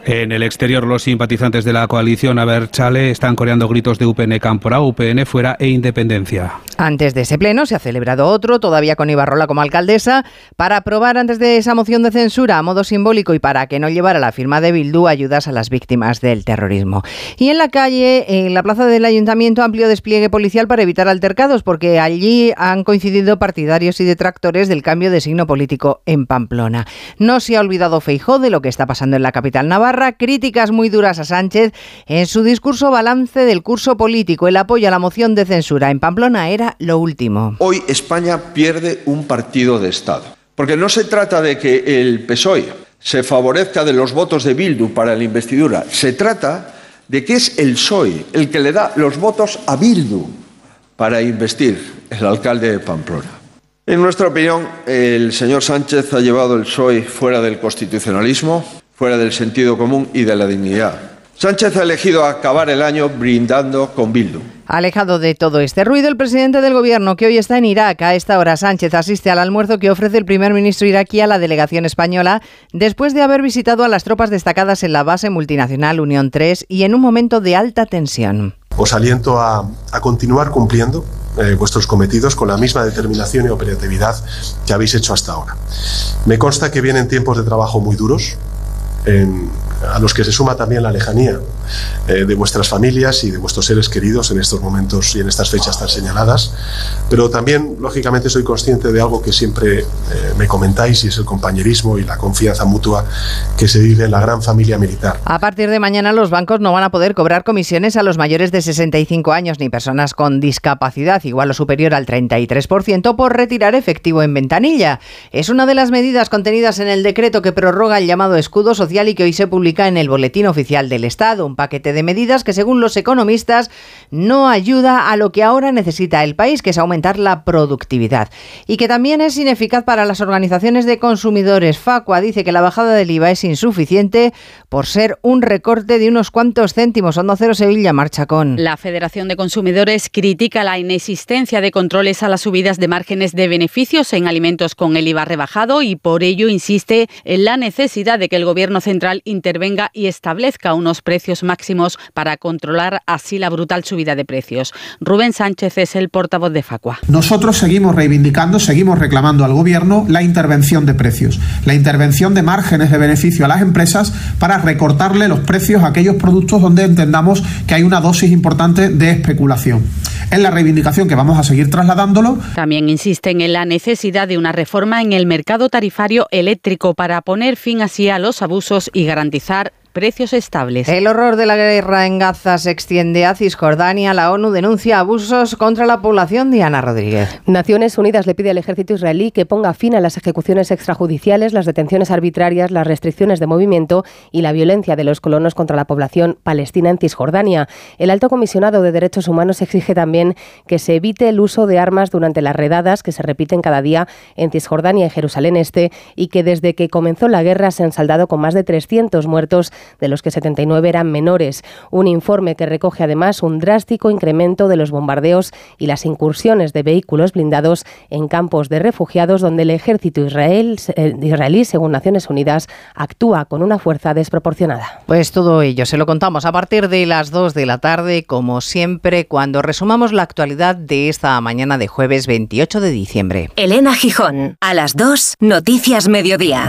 En el exterior, los simpatizantes de la coalición Aberchale están coreando gritos de UPN Campora, UPN fuera e independencia. Antes de ese pleno se ha celebrado otro, todavía con Ibarrola como alcaldesa, para aprobar antes de esa moción de censura a modo simbólico y para que no llevara la firma de Bildu ayudas a las víctimas del terrorismo. Y en la calle, en la plaza del ayuntamiento, amplio despliegue policial para evitar altercados, porque allí han coincidido partidarios y detractores del cambio de signo político en Pamplona. No se ha olvidado Feijó de lo que está pasando en la capital navarra críticas muy duras a Sánchez en su discurso balance del curso político. El apoyo a la moción de censura en Pamplona era lo último. Hoy España pierde un partido de Estado. Porque no se trata de que el PSOE se favorezca de los votos de Bildu para la investidura. Se trata de que es el PSOE el que le da los votos a Bildu para investir el alcalde de Pamplona. En nuestra opinión, el señor Sánchez ha llevado el PSOE fuera del constitucionalismo, fuera del sentido común y de la dignidad. Sánchez ha elegido acabar el año brindando con Bildu. Alejado de todo este ruido, el presidente del gobierno, que hoy está en Irak, a esta hora Sánchez asiste al almuerzo que ofrece el primer ministro iraquí a la delegación española, después de haber visitado a las tropas destacadas en la base multinacional Unión 3 y en un momento de alta tensión. Os aliento a, continuar cumpliendo eh, vuestros cometidos con la misma determinación y operatividad que habéis hecho hasta ahora. Me consta que vienen tiempos de trabajo muy duros, and a los que se suma también la lejanía eh, de vuestras familias y de vuestros seres queridos en estos momentos y en estas fechas tan señaladas. Pero también, lógicamente, soy consciente de algo que siempre eh, me comentáis y es el compañerismo y la confianza mutua que se vive en la gran familia militar. A partir de mañana los bancos no van a poder cobrar comisiones a los mayores de 65 años ni personas con discapacidad igual o superior al 33% por retirar efectivo en ventanilla. Es una de las medidas contenidas en el decreto que prorroga el llamado escudo social y que hoy se publica en el Boletín Oficial del Estado paquete de medidas que, según los economistas, no ayuda a lo que ahora necesita el país, que es aumentar la productividad. Y que también es ineficaz para las organizaciones de consumidores. Facua dice que la bajada del IVA es insuficiente por ser un recorte de unos cuantos céntimos. Hondo Cero Sevilla marcha con. La Federación de Consumidores critica la inexistencia de controles a las subidas de márgenes de beneficios en alimentos con el IVA rebajado y por ello insiste en la necesidad de que el Gobierno central intervenga y establezca unos precios máximos para controlar así la brutal subida de precios. Rubén Sánchez es el portavoz de Facua. Nosotros seguimos reivindicando, seguimos reclamando al Gobierno la intervención de precios, la intervención de márgenes de beneficio a las empresas para recortarle los precios a aquellos productos donde entendamos que hay una dosis importante de especulación. Es la reivindicación que vamos a seguir trasladándolo. También insisten en la necesidad de una reforma en el mercado tarifario eléctrico para poner fin así a los abusos y garantizar reforzar precios estables. El horror de la guerra en Gaza se extiende a Cisjordania. La ONU denuncia abusos contra la población. Diana Rodríguez. Naciones Unidas le pide al ejército israelí que ponga fin a las ejecuciones extrajudiciales, las detenciones arbitrarias, las restricciones de movimiento y la violencia de los colonos contra la población palestina en Cisjordania. El alto comisionado de Derechos Humanos exige también que se evite el uso de armas durante las redadas que se repiten cada día en Cisjordania y Jerusalén Este y que desde que comenzó la guerra se han saldado con más de 300 muertos de los que 79 eran menores. Un informe que recoge además un drástico incremento de los bombardeos y las incursiones de vehículos blindados en campos de refugiados donde el ejército israel, eh, israelí, según Naciones Unidas, actúa con una fuerza desproporcionada. Pues todo ello se lo contamos a partir de las 2 de la tarde, como siempre, cuando resumamos la actualidad de esta mañana de jueves 28 de diciembre. Elena Gijón, a las 2, Noticias Mediodía.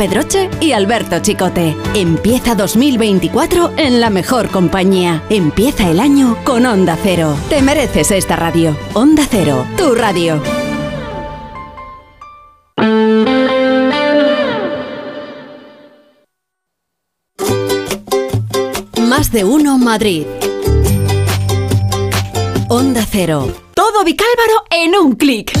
Pedroche y Alberto Chicote. Empieza 2024 en la mejor compañía. Empieza el año con Onda Cero. Te mereces esta radio. Onda Cero, tu radio. Más de uno Madrid. Onda Cero. Todo Vicálvaro en un clic.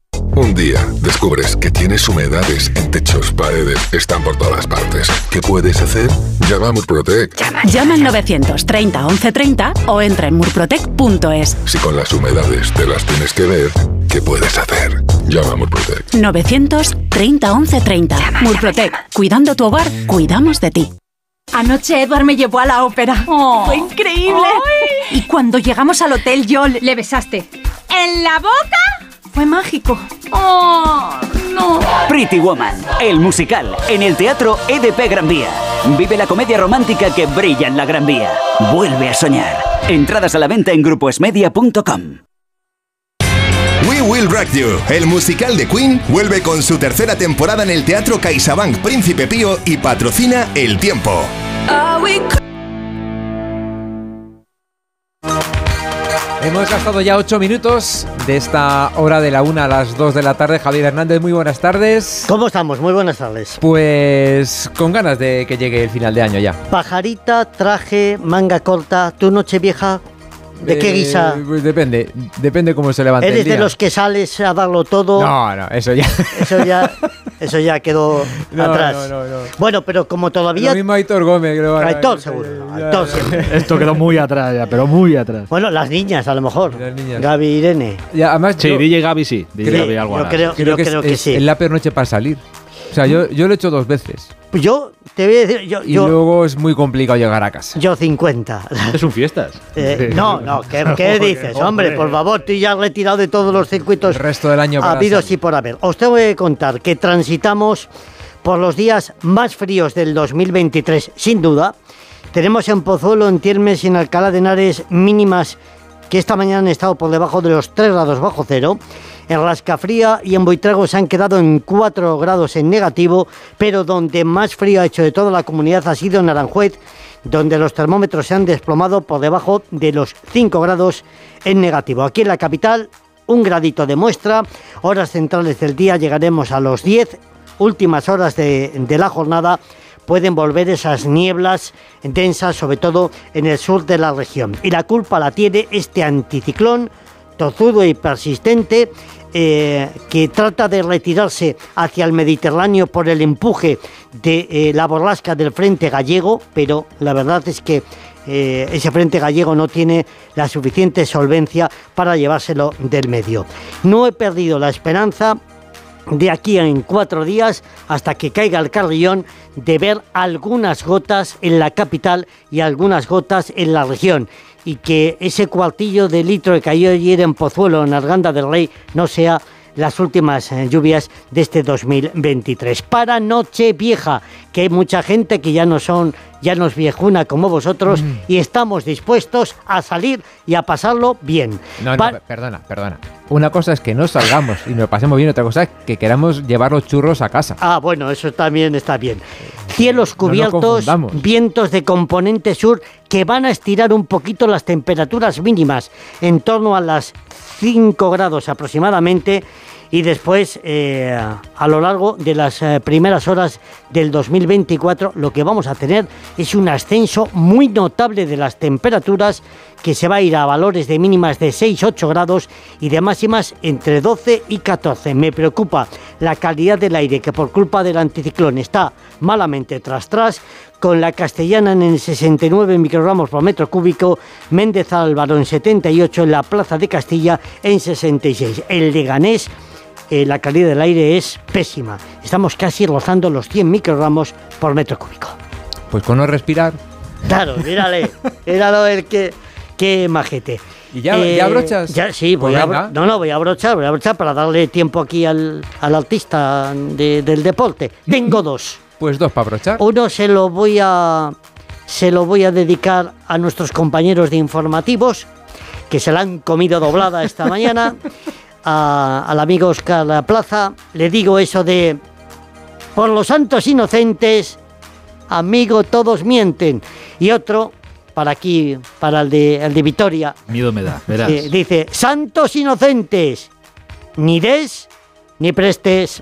Un día descubres que tienes humedades en techos, paredes, están por todas partes. ¿Qué puedes hacer? Llama a Murprotec. Llama al 930 1130 o entra en murprotec.es. Si con las humedades te las tienes que ver, ¿qué puedes hacer? Llama a Murprotec. 930 1130. Murprotec. Cuidando tu hogar, cuidamos de ti. Anoche Edward me llevó a la ópera. Fue increíble. Y cuando llegamos al hotel, yo le besaste. ¿En la boca? Fue mágico. ¡Oh, no! Pretty Woman, el musical, en el Teatro EDP Gran Vía. Vive la comedia romántica que brilla en la Gran Vía. Vuelve a soñar. Entradas a la venta en gruposmedia.com. We Will Rock You, el musical de Queen, vuelve con su tercera temporada en el Teatro CaixaBank Príncipe Pío y patrocina El Tiempo. Hemos gastado ya ocho minutos de esta hora de la una a las 2 de la tarde. Javier Hernández, muy buenas tardes. ¿Cómo estamos? Muy buenas tardes. Pues con ganas de que llegue el final de año ya. Pajarita, traje, manga corta, tu noche vieja. ¿De qué Eh, guisa? pues depende, depende cómo se levante ¿Eres el día. de los que sales a darlo todo? No, no, eso ya. Eso ya, eso ya quedó No, atrás. no, no, no. Bueno, pero como todavía... Lo mismo Aitor Gómez, creo. Aitor, seguro. Ya, Aitor ya. siempre. Esto quedó muy atrás ya, pero muy atrás. Bueno, las niñas a lo mejor. niñas. Gaby Irene. Ya, además, Sí, yo DJ Gaby sí. DJ Creo- Gaby algo yo creo- yo que, creo es, que es- sí. es la peor noche para salir. O sea, yo, yo lo he hecho dos veces. Yo te voy a decir, yo, Y yo, luego es muy complicado llegar a casa. yo 50. Es un fiestas. Eh, no, no, ¿qué, qué dices? Hombre, por favor, tú ya has retirado de todos los circuitos El resto del año para habidos y por haber. Os tengo que contar que transitamos por los días más fríos del 2023, sin duda. Tenemos en Pozuelo, en Tiermes y en Alcalá de Henares mínimas que esta mañana han estado por debajo de los 3 grados bajo cero. En Rascafría y en Boitrago se han quedado en 4 grados en negativo, pero donde más frío ha hecho de toda la comunidad ha sido en Aranjuez, donde los termómetros se han desplomado por debajo de los 5 grados en negativo. Aquí en la capital, un gradito de muestra. Horas centrales del día llegaremos a los 10, últimas horas de, de la jornada. pueden volver esas nieblas densas, sobre todo en el sur de la región. Y la culpa la tiene este anticiclón tozudo y persistente eh, que trata de retirarse hacia el Mediterráneo por el empuje de eh, la borrasca del frente gallego, pero la verdad es que eh, ese frente gallego no tiene la suficiente solvencia para llevárselo del medio. No he perdido la esperanza de aquí en cuatro días hasta que caiga el carrillón de ver algunas gotas en la capital y algunas gotas en la región y que ese cuartillo de litro que cayó ayer en Pozuelo, en Arganda del Rey, no sea las últimas eh, lluvias de este 2023. Para Nochevieja, que hay mucha gente que ya no son, ya no es viejuna como vosotros Mm. y estamos dispuestos a salir y a pasarlo bien. No, no, perdona, perdona. Una cosa es que no salgamos y nos pasemos bien, otra cosa es que queramos llevar los churros a casa. Ah, bueno, eso también está bien. Cielos cubiertos, vientos de componente sur que van a estirar un poquito las temperaturas mínimas en torno a las 5 grados aproximadamente y después eh, a lo largo de las eh, primeras horas del 2024 lo que vamos a tener es un ascenso muy notable de las temperaturas que se va a ir a valores de mínimas de 6-8 grados y de máximas entre 12 y 14. Me preocupa la calidad del aire que por culpa del anticiclón está malamente tras tras con la castellana en el 69 microgramos por metro cúbico, Méndez Álvaro en 78, en la Plaza de Castilla en 66. El Leganés eh, la calidad del aire es pésima. Estamos casi rozando los 100 microgramos por metro cúbico. Pues con no respirar. Claro, mírale, míralo el que, qué majete. ¿Y ya- ya abrochas? Ya, sí, voy Pues a, no, no, voy a abrochar, voy a abrochar para darle tiempo aquí al, al artista de- del deporte. Tengo dos. Pues dos para brochar. Uno se lo voy a se lo voy a dedicar a nuestros compañeros de informativos que se la han comido doblada esta mañana. A- al amigo Oscar Plaza le digo eso de por los santos inocentes, amigo, todos mienten. Y otro para aquí, para el de, el de Vitoria, Miedo me da, verás. eh, dice, santos inocentes, ni des ni prestes.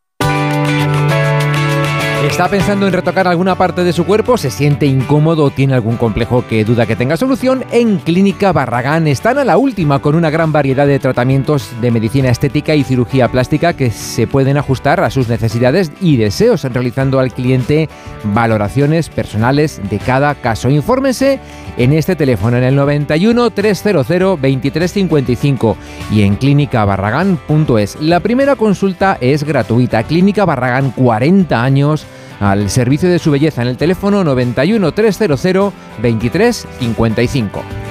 ¿Está pensando en retocar alguna parte de su cuerpo? ¿Se siente incómodo o tiene algún complejo que duda que tenga solución? En Clínica Barragán están a la última con una gran variedad de tratamientos de medicina estética y cirugía plástica que se pueden ajustar a sus necesidades y deseos, realizando al cliente valoraciones personales de cada caso. Infórmese en este teléfono en el 91 300 2355 y en clínicabarragán.es. La primera consulta es gratuita. Clínica Barragán 40 años al servicio de su belleza en el teléfono 91 300 2355.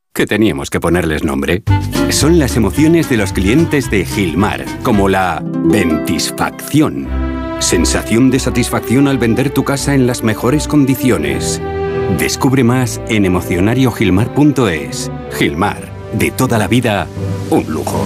que teníamos que ponerles nombre. Son las emociones de los clientes de Gilmar, como la ventisfacción. Sensación de satisfacción al vender tu casa en las mejores condiciones. Descubre más en emocionariogilmar.es. Gilmar, de toda la vida, un lujo.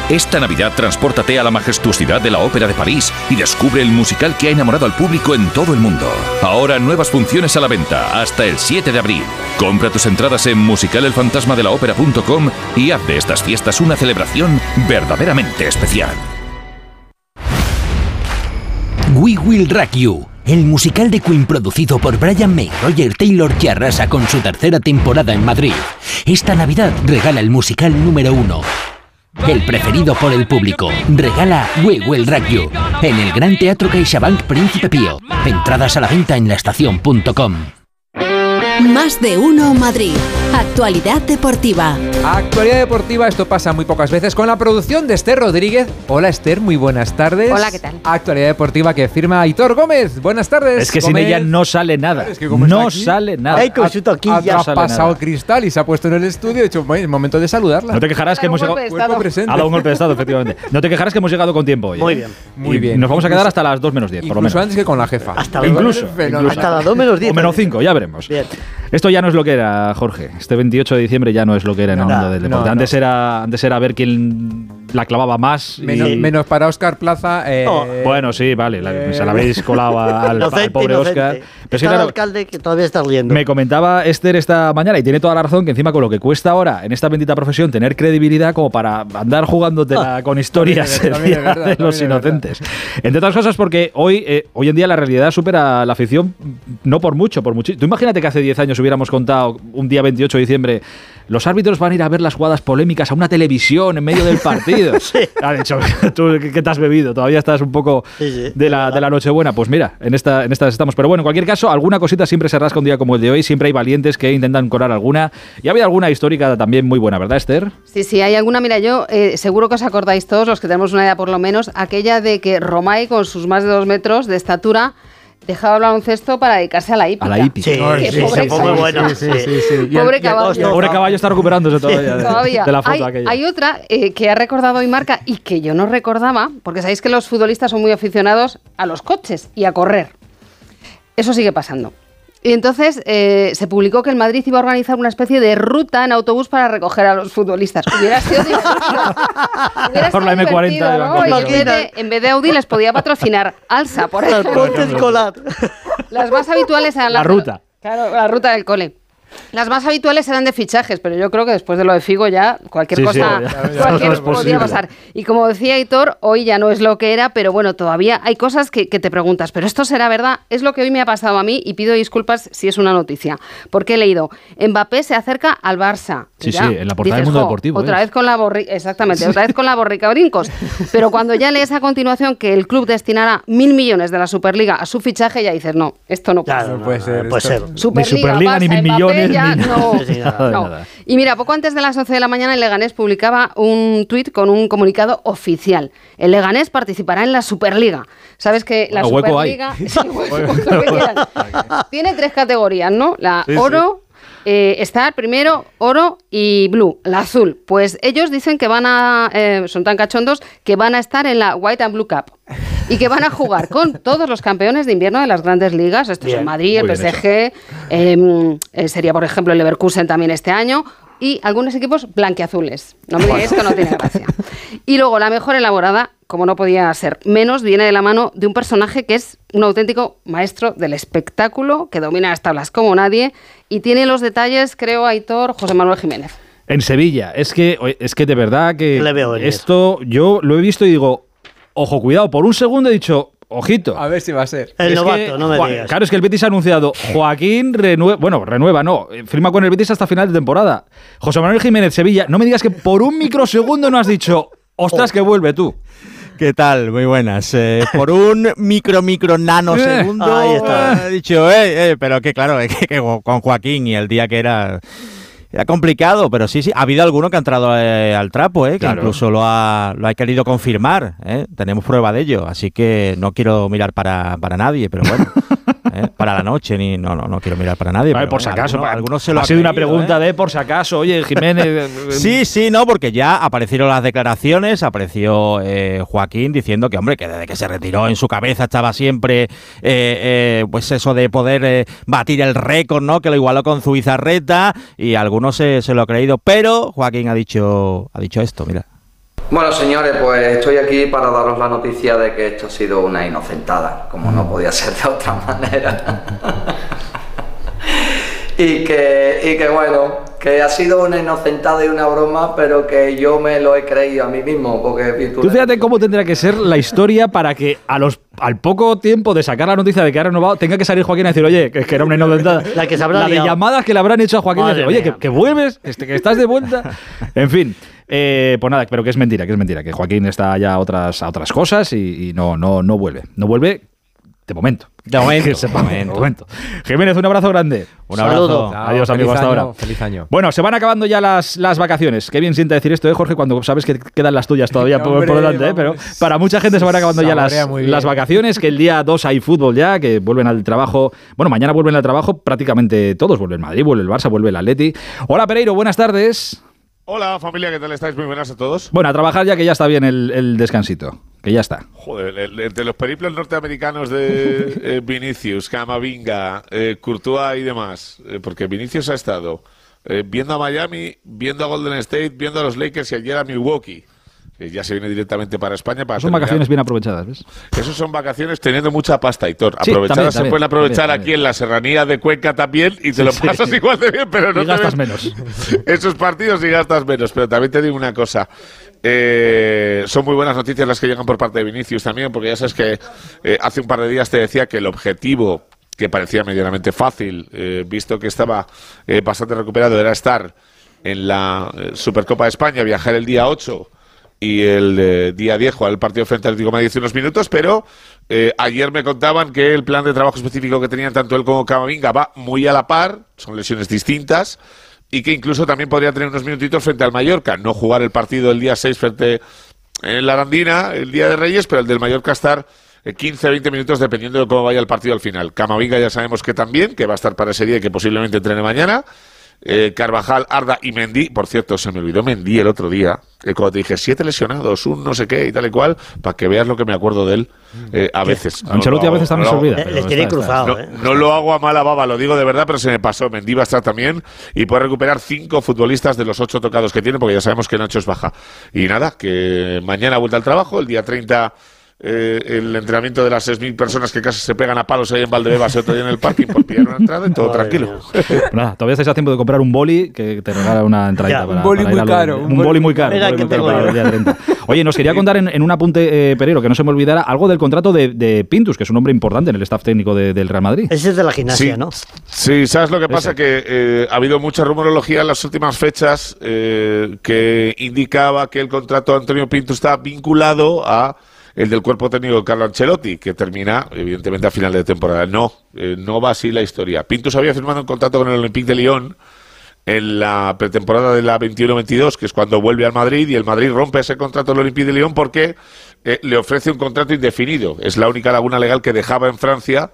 Esta Navidad transpórtate a la majestuosidad de la Ópera de París y descubre el musical que ha enamorado al público en todo el mundo. Ahora nuevas funciones a la venta hasta el 7 de abril. Compra tus entradas en musicalelfantasmadelaopera.com y haz de estas fiestas una celebración verdaderamente especial. We Will Rock You, el musical de Queen producido por Brian May, Roger Taylor que arrasa con su tercera temporada en Madrid. Esta Navidad regala el musical número uno. El preferido por el público. Regala We Will Rock You en el Gran Teatro CaixaBank Príncipe Pío. Entradas a la venta en laestacion.com. Más de uno Madrid. Actualidad deportiva. Actualidad deportiva, esto pasa muy pocas veces con la producción de Esther Rodríguez. Hola Esther, muy buenas tardes. Hola, ¿qué tal? Actualidad deportiva que firma Aitor Gómez. Buenas tardes. Es que sin ella no sale nada. Es que como no sale nada. ha- ha- Ha, sale pasado nada. cristal y se ha puesto en el estudio. He dicho, "Bueno, es momento de saludarla. No te quejarás que hemos llegado. Un golpe de estado, efectivamente. No te quejarás que hemos llegado con tiempo hoy. Muy ¿eh? bien. Muy Y bien. Nos vamos a quedar hasta las 2 menos 10, por lo Incluso menos. antes que con la jefa. Hasta incluso. Hasta las 2 menos 10. O menos 5, ya veremos. Esto ya no es lo que era, Jorge. Este 28 de diciembre ya no es lo que era en el mundo del no, deporte. no. antes, Era, antes era ver quién la clavaba más. y- Menos, menos para Oscar Plaza. eh, Bueno, sí, vale, la- eh, se la habéis colado al, pobre inocente. Oscar. Pero es que, claro, alcalde que todavía está riendo. me comentaba Esther esta mañana y tiene toda la razón que encima con lo que cuesta ahora en esta bendita profesión tener credibilidad como para andar jugándotela con historias también también verdad, de los inocentes. Entre otras cosas porque hoy, eh, hoy en día la realidad supera la ficción no por mucho, por mucho. Tú imagínate que hace 10 años hubiéramos contado un día 28 de diciembre los árbitros van a ir a ver las jugadas polémicas a una televisión en medio del partido. Ha dicho, tú ¿qué qué te has bebido? Todavía estás un poco de la, de la Nochebuena. Pues mira, en, esta, en estas estamos. Pero bueno, en cualquier caso, alguna cosita siempre se rasca un día como el de hoy. Siempre hay valientes que intentan colar alguna. Y había alguna histórica también muy buena, ¿verdad, Esther? Sí, sí, hay alguna, mira, yo eh, seguro que os acordáis todos, los que tenemos una idea por lo menos, aquella de que Romay con sus más de dos metros de estatura dejaba el baloncesto para dedicarse a la hípica. A la hípica. Sí, sí, pobre sí, caballo. bueno. Pobre caballo. y el pobre caballo está recuperándose todavía de, Todavía. de la foto hay, aquella. hay otra eh, que ha recordado hoy Marca y que yo no recordaba, porque sabéis que los futbolistas son muy aficionados a los coches y a correr. Eso sigue pasando. Y entonces eh, se publicó que el Madrid iba a organizar una especie de ruta en autobús para recoger a los futbolistas. Hubiera sido divertido. Hubiera Por la sido M40 divertido, iban ¿no? Y en vez, de, en vez de Audi les podía patrocinar Alsa, por ejemplo. Las más habituales eran La las- ruta. Claro, la ruta del cole. Las más habituales eran de fichajes, pero yo creo que después de lo de Figo ya cualquier Sí, sí, cosa ya- ya cualquier no es podía pasar. Y como decía Hitor, hoy ya no es lo que era, pero bueno, todavía hay cosas que, que te preguntas, ¿pero esto será verdad? Es lo que hoy me ha pasado a mí y pido disculpas si es una noticia. Porque he leído, Mbappé se acerca al Barça. Sí, Ya, sí, en la portada del Mundo "Jo, Deportivo, Otra ¿eh?". vez con la borri exactamente, otra vez con la borrica brincos. Pero cuando ya lees a continuación que el club destinará mil millones de la Superliga a su fichaje, ya dices, no, esto no puede ser. no puede ser. puede esto- ser. Superliga, ni Superliga, ni mil Mbappé, ya no. No. Y mira, poco antes de las 11 de la mañana, el Leganés publicaba un tuit con un comunicado oficial. El Leganés participará en la Superliga. Sabes que la Bueno, hueco hay. Superliga Sí, hueco, tiene tres categorías, ¿no? La Sí, sí. Eh, Star primero, oro y blue, la azul. Pues ellos dicen que van a, eh, son tan cachondos, que van a estar en la White and Blue Cup. Y que van a jugar con todos los campeones de invierno de las grandes ligas. Esto es Madrid, el PSG, eh, eh, sería por ejemplo el Leverkusen también este año. Y algunos equipos blanquiazules. No me digáis que no tiene gracia. Y luego la mejor elaborada, como no podía ser menos, viene de la mano de un personaje que es un auténtico maestro del espectáculo, que domina las tablas como nadie y tiene los detalles, creo, Aitor José Manuel Jiménez. En Sevilla. Es que, es que de verdad que Le veo venir. esto yo lo he visto y digo, ojo, cuidado, por un segundo he dicho, ojito. A ver si va a ser. El Es novato, que, no me Juan- digas. Claro, es que el Betis ha anunciado Joaquín renueva, bueno, renueva, no, eh, firma con el Betis hasta final de temporada. José Manuel Jiménez Sevilla, no me digas que por un microsegundo no has dicho, ostras, que vuelve tú. ¿Qué tal? Muy buenas. Eh, por un micro, micro, nanosegundo Ahí está. he dicho, eh, eh, pero que claro, que, que con Joaquín y el día que era... Era complicado, pero sí, sí. Ha habido alguno que ha entrado eh, al trapo, eh, que incluso lo ha, lo ha querido confirmar. eh. Tenemos prueba de ello, así que no quiero mirar para, para nadie, pero bueno. eh, para la noche, ni no, no, no quiero mirar para nadie. Vale, pero por si acaso. alguno- algunos se lo ha sido una pregunta eh. de por si acaso. Oye, Jiménez. eh, Sí, sí, no, porque ya aparecieron las declaraciones, apareció eh, Joaquín diciendo que, hombre, que desde que se retiró en su cabeza estaba siempre, pues eso de poder eh, batir el récord, ¿no? Que lo igualó con Zubizarreta y algunos se, se lo han creído, pero Joaquín ha dicho, ha dicho esto, mira. Bueno, señores, pues estoy aquí para daros la noticia de que esto ha sido una inocentada, como no podía ser de otra manera. y, que, y que bueno, que ha sido una inocentada y una broma, pero que yo me lo he creído a mí mismo, porque Tú fíjate cómo tendría que ser la historia para que a los al poco tiempo de sacar la noticia de que ha renovado tenga que salir Joaquín a decir, oye, que, que era una inocentada. La que se habrá La de llamadas que le habrán hecho a Joaquín decir, oye, que, que vuelves, este, que estás de vuelta. En fin. eh, pues nada, pero que es mentira, que es mentira, que Joaquín está ya a otras, a otras cosas y, y no, no, no vuelve. No vuelve de momento. De momento, de momento. Jiménez, un abrazo grande. Un abrazo. Saludo. Adiós, amigos, hasta año, ahora. Feliz año. Bueno, se van acabando ya las, las vacaciones. Qué bien sienta decir esto, ¿eh, Jorge? Cuando sabes que quedan las tuyas todavía por, delante, ¿eh? Pero para mucha gente se van acabando ya las, las vacaciones, que el día 2 hay fútbol ya, que vuelven al trabajo. Bueno, mañana vuelven al trabajo prácticamente todos. Vuelve el Madrid, vuelve el Barça, vuelve el Atleti. Hola, Pereiro, buenas tardes. Hola familia, ¿qué tal estáis? Muy buenas a todos. Bueno, a trabajar ya que ya está bien el, el descansito. Que ya está. Joder, entre los periplos norteamericanos de eh, Vinicius, Camavinga, eh, Courtois y demás, eh, porque Vinicius ha estado eh, viendo a Miami, viendo a Golden State, viendo a los Lakers y ayer a Milwaukee. Eh, ya se viene directamente para España para Son terminar. vacaciones bien aprovechadas, ¿ves? Esos son vacaciones teniendo mucha pasta, Hitor. Sí, Aprovechadas también, se también, pueden aprovechar también, aquí en la serranía de Cuenca también y te Sí, lo sí. pasas igual de bien, pero no Y gastas menos. esos partidos y gastas menos. Pero también te digo una cosa. eh, son muy buenas noticias las que llegan por parte de Vinicius también, porque ya sabes que eh, hace un par de días te decía que el objetivo que parecía medianamente fácil, eh, visto que estaba eh, bastante recuperado, era estar en la Supercopa de España, viajar el día 8 y el eh, día 10 jugar el partido frente al Atlético de Madrid hace unos minutos, pero eh, ayer me contaban que el plan de trabajo específico que tenían tanto él como Camavinga va muy a la par, son lesiones distintas, y que incluso también podría tener unos minutitos frente al Mallorca, no jugar el partido el día 6 frente en la Arandina, el día de Reyes, pero el del Mallorca estar eh, 15-20 minutos dependiendo de cómo vaya el partido al final. Camavinga ya sabemos que también, que va a estar para ese día y que posiblemente entrene mañana. Eh, Carvajal, Arda y Mendy. Por cierto, se me olvidó Mendy el otro día. eh, cuando te dije siete lesionados, un no sé qué y tal y cual, para que veas lo que me acuerdo de él eh, a veces. Ancelotti lo a veces hago- también se lo hago- olvida, Les tiene cruzado, No, ¿eh? no lo hago a mala baba, lo digo de verdad, pero se me pasó. Mendy va a estar también y puede recuperar cinco futbolistas de los ocho tocados que tiene, porque ya sabemos que Nacho es baja. Y nada, que mañana vuelta al trabajo, el día 30 eh, el entrenamiento de las 6.000 personas que casi se pegan a palos ahí en Valdebebas y otro día en el parking por pillar una entrada y todo Madre tranquilo. Nada, todavía estáis a tiempo de comprar un boli que te regala una entradita Ya, para, un boli para muy caro, Un, boli muy caro. Mira un boli que muy caro tengo para yo. el día 30. Oye, nos quería contar en, en un apunte, eh, Pereiro, que no se me olvidara, algo del contrato de, de Pintus, que es un hombre importante en el staff técnico de- del Real Madrid. Ese es de la gimnasia, Sí. ¿no? Sí, ¿sabes lo que pasa? Que eh, ha habido mucha rumorología en las últimas fechas eh, que indicaba que el contrato de Antonio Pinto está vinculado a el del cuerpo técnico de Carlo Ancelotti, que termina, evidentemente, a final de temporada. No, eh, no va así la historia. Pintus había firmado un contrato con el Olympique de Lyon en la pretemporada de la 21-22, que es cuando vuelve al Madrid, y el Madrid rompe ese contrato del Olympique de Lyon porque eh, le ofrece un contrato indefinido. Es la única laguna legal que dejaba en Francia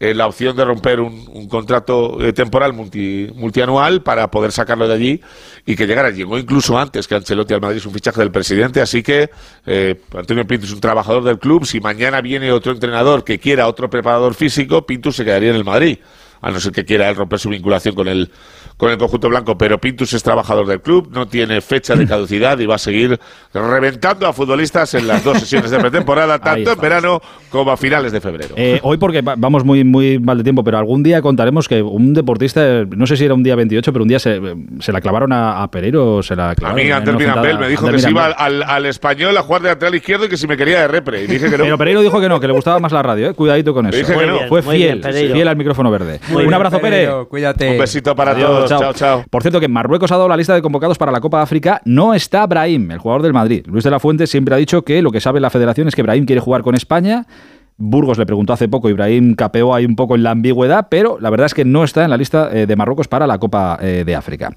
eh, la opción de romper un, un contrato eh, temporal multi- multianual para poder sacarlo de allí y que llegara. Llegó incluso antes que Ancelotti al Madrid, es un fichaje del presidente, así que eh, Antonio Pinto es un trabajador del club. Si mañana viene otro entrenador que quiera otro preparador físico, Pinto se quedaría en el Madrid, a no ser que quiera él romper su vinculación con el, con el conjunto blanco. Pero Pintus es trabajador del club, no tiene fecha de caducidad y va a seguir reventando a futbolistas en las dos sesiones de pretemporada, tanto en verano como a finales de febrero. Eh, hoy porque va- vamos muy, muy mal de tiempo, pero algún día contaremos que un deportista, no sé si era un día 28, pero un día se, se la clavaron a, a Pereiro, se la A clavaron. mí, en Ander Mirambel me dijo Ander que se iba al, al español a jugar de lateral izquierdo y que si me quería de repre. Y dije que no. Pero Pereiro dijo que no, que le gustaba más la radio, ¿eh? cuidadito con eso. Dije que no. Fue fiel, bien, fiel al micrófono verde. Muy un abrazo, cuídate. Un besito para Adiós, todos. chao. Chao, chao. Por cierto, que en Marruecos ha dado la lista de convocados para la Copa de África. No está Brahim, el jugador del Madrid. Luis de la Fuente siempre ha dicho que lo que sabe la federación es que Brahim quiere jugar con España. Burgos le preguntó hace poco y Brahim capeó ahí un poco en la ambigüedad, pero la verdad es que no está en la lista eh, de Marruecos para la Copa eh, de África.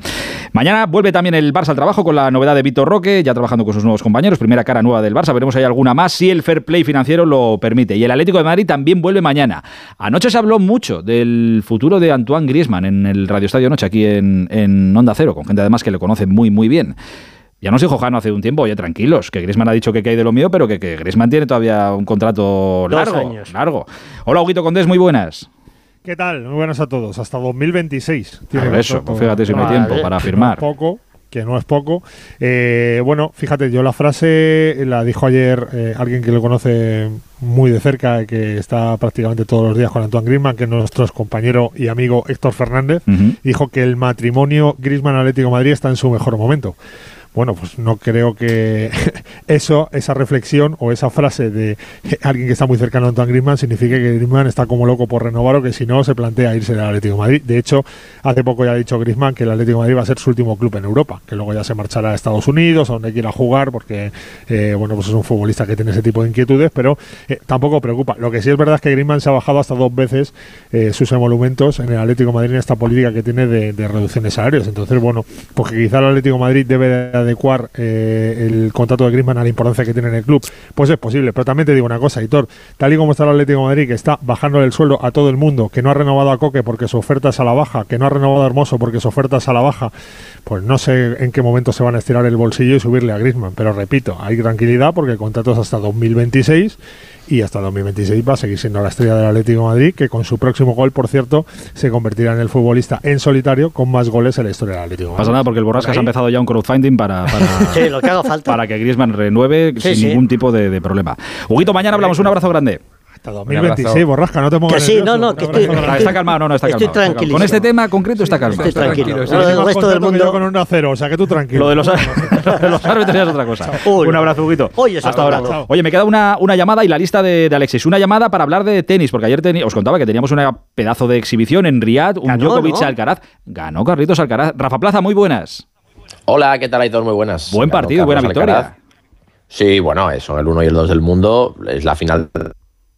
Mañana vuelve también el Barça al trabajo con la novedad de Vitor Roque, ya trabajando con sus nuevos compañeros. Primera cara nueva del Barça, veremos si hay alguna más, si el fair play financiero lo permite. Y el Atlético de Madrid también vuelve mañana. Anoche se habló mucho del futuro de Antoine Griezmann en el Radio Estadio Noche, aquí en, en Onda Cero, con gente además que le conoce muy, muy bien. Ya nos dijo Jano hace un tiempo, oye, tranquilos, que Griezmann ha dicho que hay de lo mío, pero que, que Griezmann tiene todavía un contrato Dos largo. años. largo. Hola, Huguito Condés, muy buenas. ¿Qué tal? Muy buenas a todos. Hasta 2026. Tiene Por eso, pues fíjate si no hay tiempo para firmar. Poco, que no es poco. Eh, bueno, fíjate, yo la frase la dijo ayer eh, alguien que lo conoce muy de cerca, que está prácticamente todos los días con Antoine Griezmann, que es nuestro compañero y amigo Héctor Fernández, dijo que el matrimonio Griezmann-Atlético de Madrid está en su mejor momento bueno, pues no creo que eso, esa reflexión o esa frase de alguien que está muy cercano a Antoine Griezmann signifique que Griezmann está como loco por renovar o que si no se plantea irse del Atlético de Madrid. De hecho, hace poco ya ha dicho Griezmann que el Atlético de Madrid va a ser su último club en Europa, que luego ya se marchará a Estados Unidos, a donde quiera jugar, porque eh, bueno, pues es un futbolista que tiene ese tipo de inquietudes, pero eh, tampoco preocupa. Lo que sí es verdad es que Griezmann se ha bajado hasta dos veces eh, sus emolumentos en el Atlético Madrid en esta política que tiene de, de reducción de salarios. Entonces, bueno, porque quizá el Atlético Madrid debe de adecuar el contrato de Griezmann a la importancia que tiene en el club, pues es posible. Pero también te digo una cosa, Hitor, tal y como está el Atlético Madrid, que está bajando el sueldo a todo el mundo, que no ha renovado a Coque porque su oferta es a la baja, que no ha renovado a Hermoso porque su oferta es a la baja, pues no sé en qué momento se van a estirar el bolsillo y subirle a Griezmann. Pero repito, hay tranquilidad porque el contrato hasta 2026 y hasta 2026 va a seguir siendo la estrella del Atlético de Madrid, que con su próximo gol, por cierto, se convertirá en el futbolista en solitario con más goles en la historia del Atlético de Madrid. Pasa nada porque el Borrascas ha empezado ya un crowdfunding para, para, lo que haga falta. para que Griezmann renueve Sí, sin sí. ningún tipo de, de problema. Huguito, mañana hablamos. Un abrazo grande. Hasta 2026, borrasca, no te pongas Que sí, nervioso. no, no, que estoy, Está, está calmado, no, no, está Estoy calmado. está calmado. tranquilísimo. Con este tema concreto está calmado. Estoy tranquilo. Resto del mundo. con un 0 o sea que tú tranquilo. Lo de los, lo de los árbitros es otra cosa. Uy, un abrazo, Huguito. Hasta ahora. Oye, me queda una, una llamada y la lista de, de Alexis. Una llamada para hablar de tenis, porque ayer teni- os contaba que teníamos una pedazo de exhibición en Riyadh, un Ganó, Djokovic ¿no? Alcaraz. Ganó Carlitos Alcaraz. Rafa Plaza, muy buenas. Hola, ¿qué tal, Aitor? Muy buenas. Buen Ganó partido, buena victoria. Alcaraz. Sí, bueno, son el 1 y el 2 del mundo. Es la final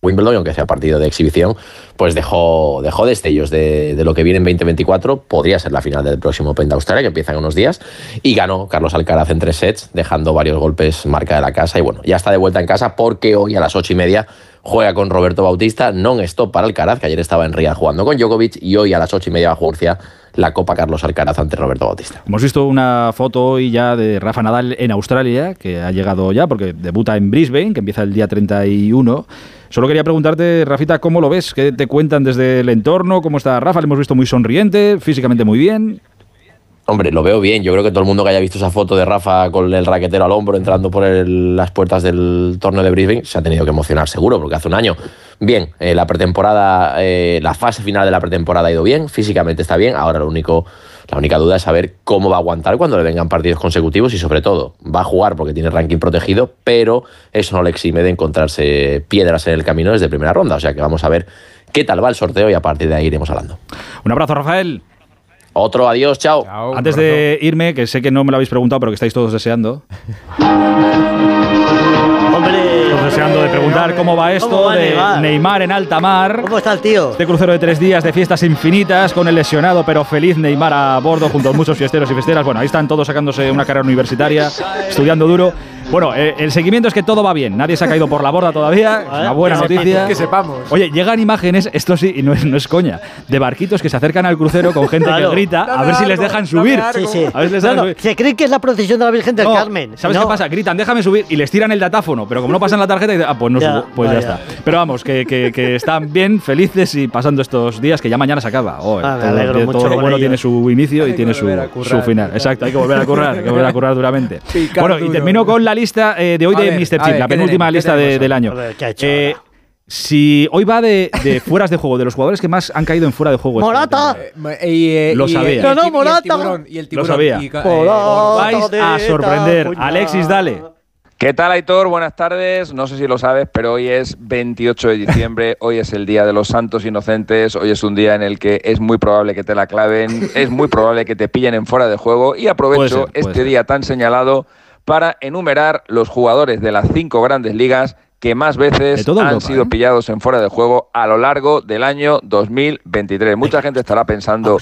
Wimbledon, aunque sea partido de exhibición, pues dejó, dejó destellos de, de lo que viene en 2024. Podría ser la final del próximo Open de Australia, que empieza en unos días. Y ganó Carlos Alcaraz en tres sets, dejando varios golpes marca de la casa. Y bueno, ya está de vuelta en casa porque hoy a las ocho y media juega con Roberto Bautista, non-stop para Alcaraz, que ayer estaba en Riyadh jugando con Djokovic, y hoy a las ocho y media a la Copa Carlos Alcaraz ante Roberto Bautista. Hemos visto una foto hoy ya de Rafa Nadal en Australia, que ha llegado ya porque debuta en Brisbane, que empieza el día 31. Solo quería preguntarte, Rafita, ¿cómo lo ves? ¿Qué te cuentan desde el entorno? ¿Cómo está Rafa? Le hemos visto muy sonriente, físicamente muy bien. Hombre, lo veo bien. Yo creo que todo el mundo que haya visto esa foto de Rafa con el raquetero al hombro entrando por el- las puertas del torneo de Brisbane se ha tenido que emocionar seguro, porque hace un año, bien, eh, la pretemporada, eh, la fase final de la pretemporada ha ido bien, físicamente está bien. Ahora lo único, la única duda es saber cómo va a aguantar cuando le vengan partidos consecutivos y sobre todo va a jugar porque tiene ranking protegido, pero eso no le exime de encontrarse piedras en el camino desde primera ronda. O sea que vamos a ver qué tal va el sorteo y a partir de ahí iremos hablando. Un abrazo, Rafael. Otro adiós, chao. Antes de irme, que sé que no me lo habéis preguntado, pero que estáis todos deseando. Todos deseando de preguntar cómo va esto ¿Cómo va de Neymar? Neymar en alta mar. ¿Cómo está el tío? Este crucero de tres días de fiestas infinitas con el lesionado pero feliz Neymar a bordo junto a muchos fiesteros y fiesteras. Bueno, ahí están todos sacándose una carrera universitaria, estudiando duro. Bueno, eh, el seguimiento es que todo va bien. Nadie se ha caído por la borda todavía. Una buena noticia. que sepamos. Oye, llegan imágenes, esto sí, y no es, no es coña, de barquitos que se acercan al crucero con gente Claro. que grita a ver si les dejan subir. Sí, sí. A ver si les No, dejan no, subir. Se cree que es la procesión de la Virgen del No, Carmen. ¿Sabes No. qué pasa? Gritan, déjame subir y les tiran el datáfono, pero como no pasan la tarjeta, dicen, ah, pues no Ya, subo, pues ya está. Pero vamos, que, que- que están bien, felices y pasando estos días que ya mañana se acaba. Oh, Ah, me todo, alegro todo mucho lo bueno ellos. tiene su inicio y tiene su, su final. Exacto, hay que volver a currar, hay que volver a currar duramente. Bueno, y termino con la lista eh, de hoy A de ver, Mr. Chip, ver, la ¿qué penúltima lista de- del año. Ver, ¿qué ha hecho Eh, si hoy va de, de fueras de juego, de los jugadores que más han caído en fuera de juego. ¡Morata! eh, Lo sabía. No, no, ti- y el Morata. tiburón, Lo sabía. Y, eh, Morata Vais a sorprender. Alexis, dale. ¿Qué tal, Aitor? Buenas tardes. No sé si lo sabes, pero hoy es 28 de diciembre, hoy es el Día de los Santos Inocentes, hoy es un día en el que es muy probable que te la claven, es muy probable que te pillen en fuera de juego y Puede aprovecho ser, puede este ser. día tan señalado para enumerar los jugadores de las cinco grandes ligas que más veces han Europa, sido ¿eh? pillados en fuera de juego a lo largo del año 2023. Mucha gente estará pensando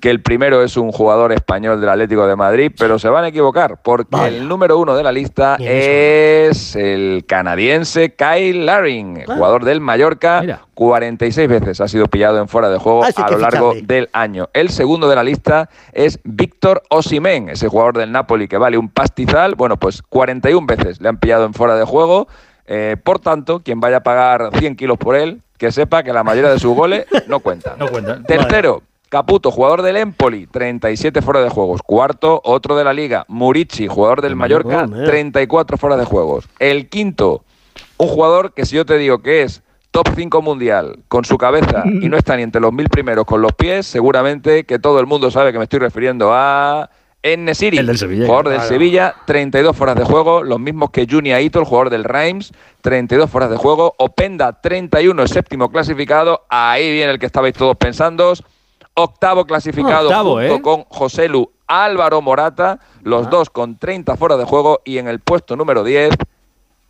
que el primero es un jugador español del Atlético de Madrid, pero se van a equivocar porque el número uno de la lista ¿Quién es el canadiense Kyle Laring, jugador del Mallorca. Mira. 46 veces ha sido pillado en fuera de juego Ah, a lo largo del año. El segundo de la lista es Víctor Osimhen, ese jugador del Napoli que vale un pastizal. Bueno, pues 41 veces le han pillado en fuera de juego. Eh, por tanto, quien vaya a pagar 100 kilos por él, que sepa que la mayoría de sus goles no cuentan. no cuentan. Tercero, Caputo, jugador del Empoli, 37 fuera de juegos. Cuarto, otro de la liga, Murici, jugador del Mallorca, 34 fuera de juegos. El quinto, un jugador que si yo te digo que es top 5 mundial con su cabeza y no está ni entre los mil primeros con los pies, seguramente que todo el mundo sabe que me estoy refiriendo a Enesiri, El del Sevilla. jugador del Claro. Sevilla, 32 fueras de juego, los mismos que Juni Aito, el jugador del Reims, 32 fueras de juego, Openda 31, el séptimo clasificado, ahí viene el que estabais todos pensando, octavo clasificado Octavo, junto ¿eh? con José Lu Álvaro Morata, los dos con 30 fuera de juego y en el puesto número 10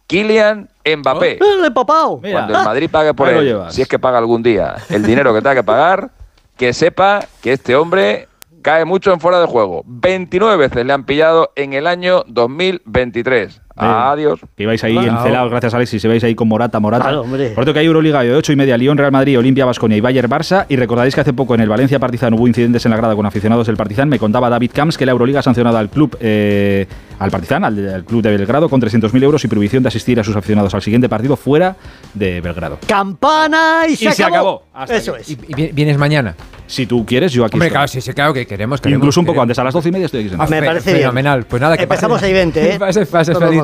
Kylian Mbappé. ¡El papao! Cuando el Madrid pague por él, si es que paga algún día el dinero que tenga que pagar, que sepa que este hombre cae mucho en fuera de juego. 29 veces le han pillado en el año 2023. Adiós. Que ibais ahí encelados, gracias Alexis, se veis ahí con Morata, Morata. Claro, hombre. Por cierto que hay Euroliga de 8 y media, Lyon, Real Madrid, Olimpia, Basconia y Bayern, Barça. Y recordaréis que hace poco en el Valencia Partizan hubo incidentes en la grada con aficionados del Partizan. Me contaba David Camps que la Euroliga ha sancionado al club, eh, al Partizan, al, al club de Belgrado, con 300.000 euros y prohibición de asistir a sus aficionados al siguiente partido fuera de Belgrado. Campana y se Y se acabó. Eso aquí. es. ¿Y vi- vienes mañana? Si tú quieres, yo aquí Hombre, estoy. claro, sí, sí, claro que queremos. queremos Incluso un poco queremos. antes, a las 12 y media estoy aquí. Ah, sentado. fe- Fenomenal. Pues nada, que Empezamos pase- ahí 20, ¿eh? Pases, pases, feliz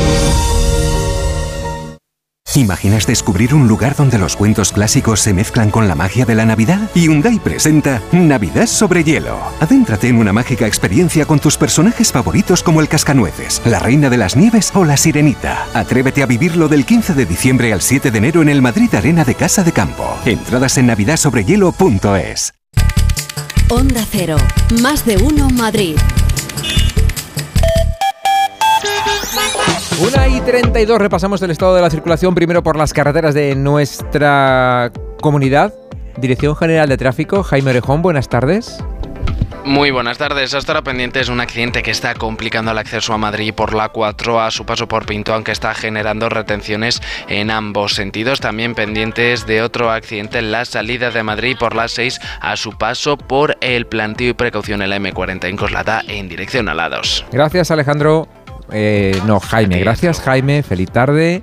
¿Imaginas descubrir un lugar donde los cuentos clásicos se mezclan con la magia de la Navidad? Hyundai presenta Navidad sobre hielo. Adéntrate en una mágica experiencia con tus personajes favoritos como el Cascanueces, la Reina de las Nieves o la Sirenita. Atrévete a vivirlo del 15 de diciembre al 7 de enero en el Madrid Arena de Casa de Campo. Entradas en navidadsobrehielo.es. Onda Cero. Más de uno Madrid. Una y 32 repasamos el estado de la circulación primero por las carreteras de nuestra comunidad. Dirección General de Tráfico, Jaime Orejón, buenas tardes. Muy buenas tardes. Hasta ahora pendiente es un accidente que está complicando el acceso a Madrid por la 4 a su paso por Pinto, aunque está generando retenciones en ambos sentidos. También pendientes de otro accidente en la salida de Madrid por la 6 a su paso por el plantío y precaución en la M40 en Coslada en dirección a la 2. Gracias, Alejandro. Eh, no, Jaime, gracias, Jaime. Feliz tarde.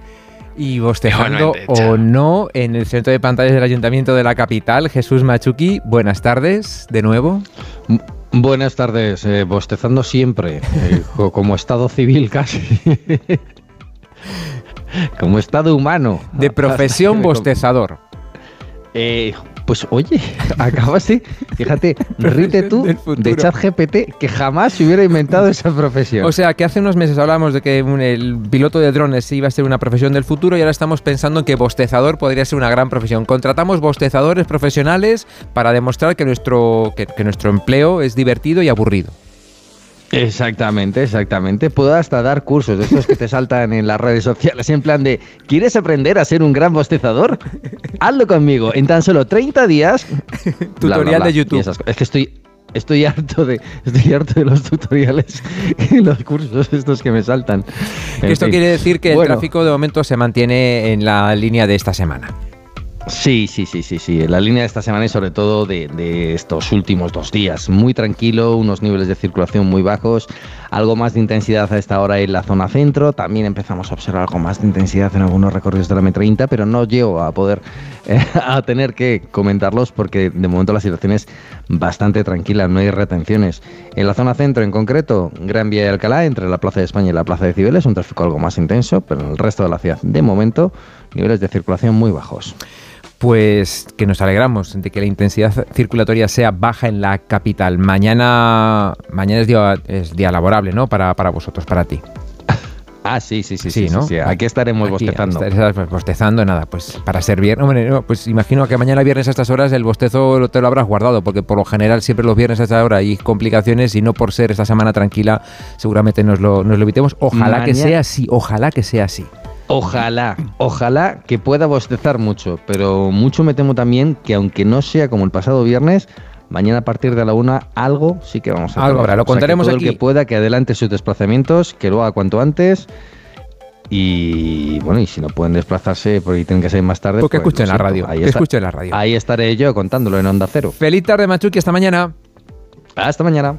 Y bostezando o no en el centro de pantallas del Ayuntamiento de la capital, Jesús Machuki, buenas tardes de nuevo. Buenas tardes, eh, bostezando siempre, eh, co- como estado civil casi. como estado humano. De profesión bostezador. Eh, pues oye, acabas de, fíjate, rite tú de chat GPT que jamás se hubiera inventado esa profesión. O sea, que hace unos meses hablábamos de que un- el piloto de drones iba a ser una profesión del futuro y ahora estamos pensando en que bostezador podría ser una gran profesión. Contratamos bostezadores profesionales para demostrar que nuestro, que, que nuestro empleo es divertido y aburrido. Exactamente, exactamente. Puedo hasta dar cursos de estos que te saltan en las redes sociales en plan de ¿quieres aprender a ser un gran bostezador? Hazlo conmigo. En tan solo 30 días. bla, bla, Tutorial bla, de YouTube. esas. Es que estoy estoy harto de estoy harto de los tutoriales y los cursos estos que me saltan. En Esto fin. quiere decir que el tráfico de momento se mantiene en la línea de esta semana. Sí, sí, sí, sí, sí. La línea de esta semana y sobre todo de, estos últimos dos días. Muy tranquilo, unos niveles de circulación muy bajos, algo más de intensidad a esta hora en la zona centro. También empezamos a observar algo más de intensidad en algunos recorridos de la M30, pero no llego a poder eh, a tener que comentarlos porque de momento la situación es bastante tranquila, no hay retenciones. En la zona centro en concreto, Gran Vía de Alcalá, entre la Plaza de España y la Plaza de Cibeles, un tráfico algo más intenso, pero en el resto de la ciudad, de momento, niveles de circulación muy bajos. Pues que nos alegramos de que la intensidad circulatoria sea baja en la capital. Mañana, mañana es día, es día laborable, ¿no? Para, para vosotros, para ti. Ah, sí, sí, sí, Sí, sí, ¿no? sí, sí. Aquí estaremos Aquí, bostezando. bostezando, nada, pues para ser viernes. Hombre, no, pues imagino que mañana viernes a estas horas el bostezo te lo habrás guardado, porque por lo general siempre los viernes a esta hora hay complicaciones y no por ser esta semana tranquila, seguramente nos lo, nos lo evitemos. Ojalá que sea así, ojalá que sea así. Ojalá, ojalá que pueda bostezar mucho, pero mucho me temo también que aunque no sea como el pasado viernes, Mañana a partir de la una algo sí que vamos a Algo habrá, lo O sea, que contaremos todo aquí. El que pueda que adelante sus desplazamientos, que lo haga cuanto antes. Y bueno, y si no pueden desplazarse porque tienen que ser más tarde. Pues que pues, escuchen la radio, ahí que escuchen la radio. Ahí estaré yo contándolo en Onda Cero. Feliz tarde, Machuki, hasta mañana. Hasta mañana.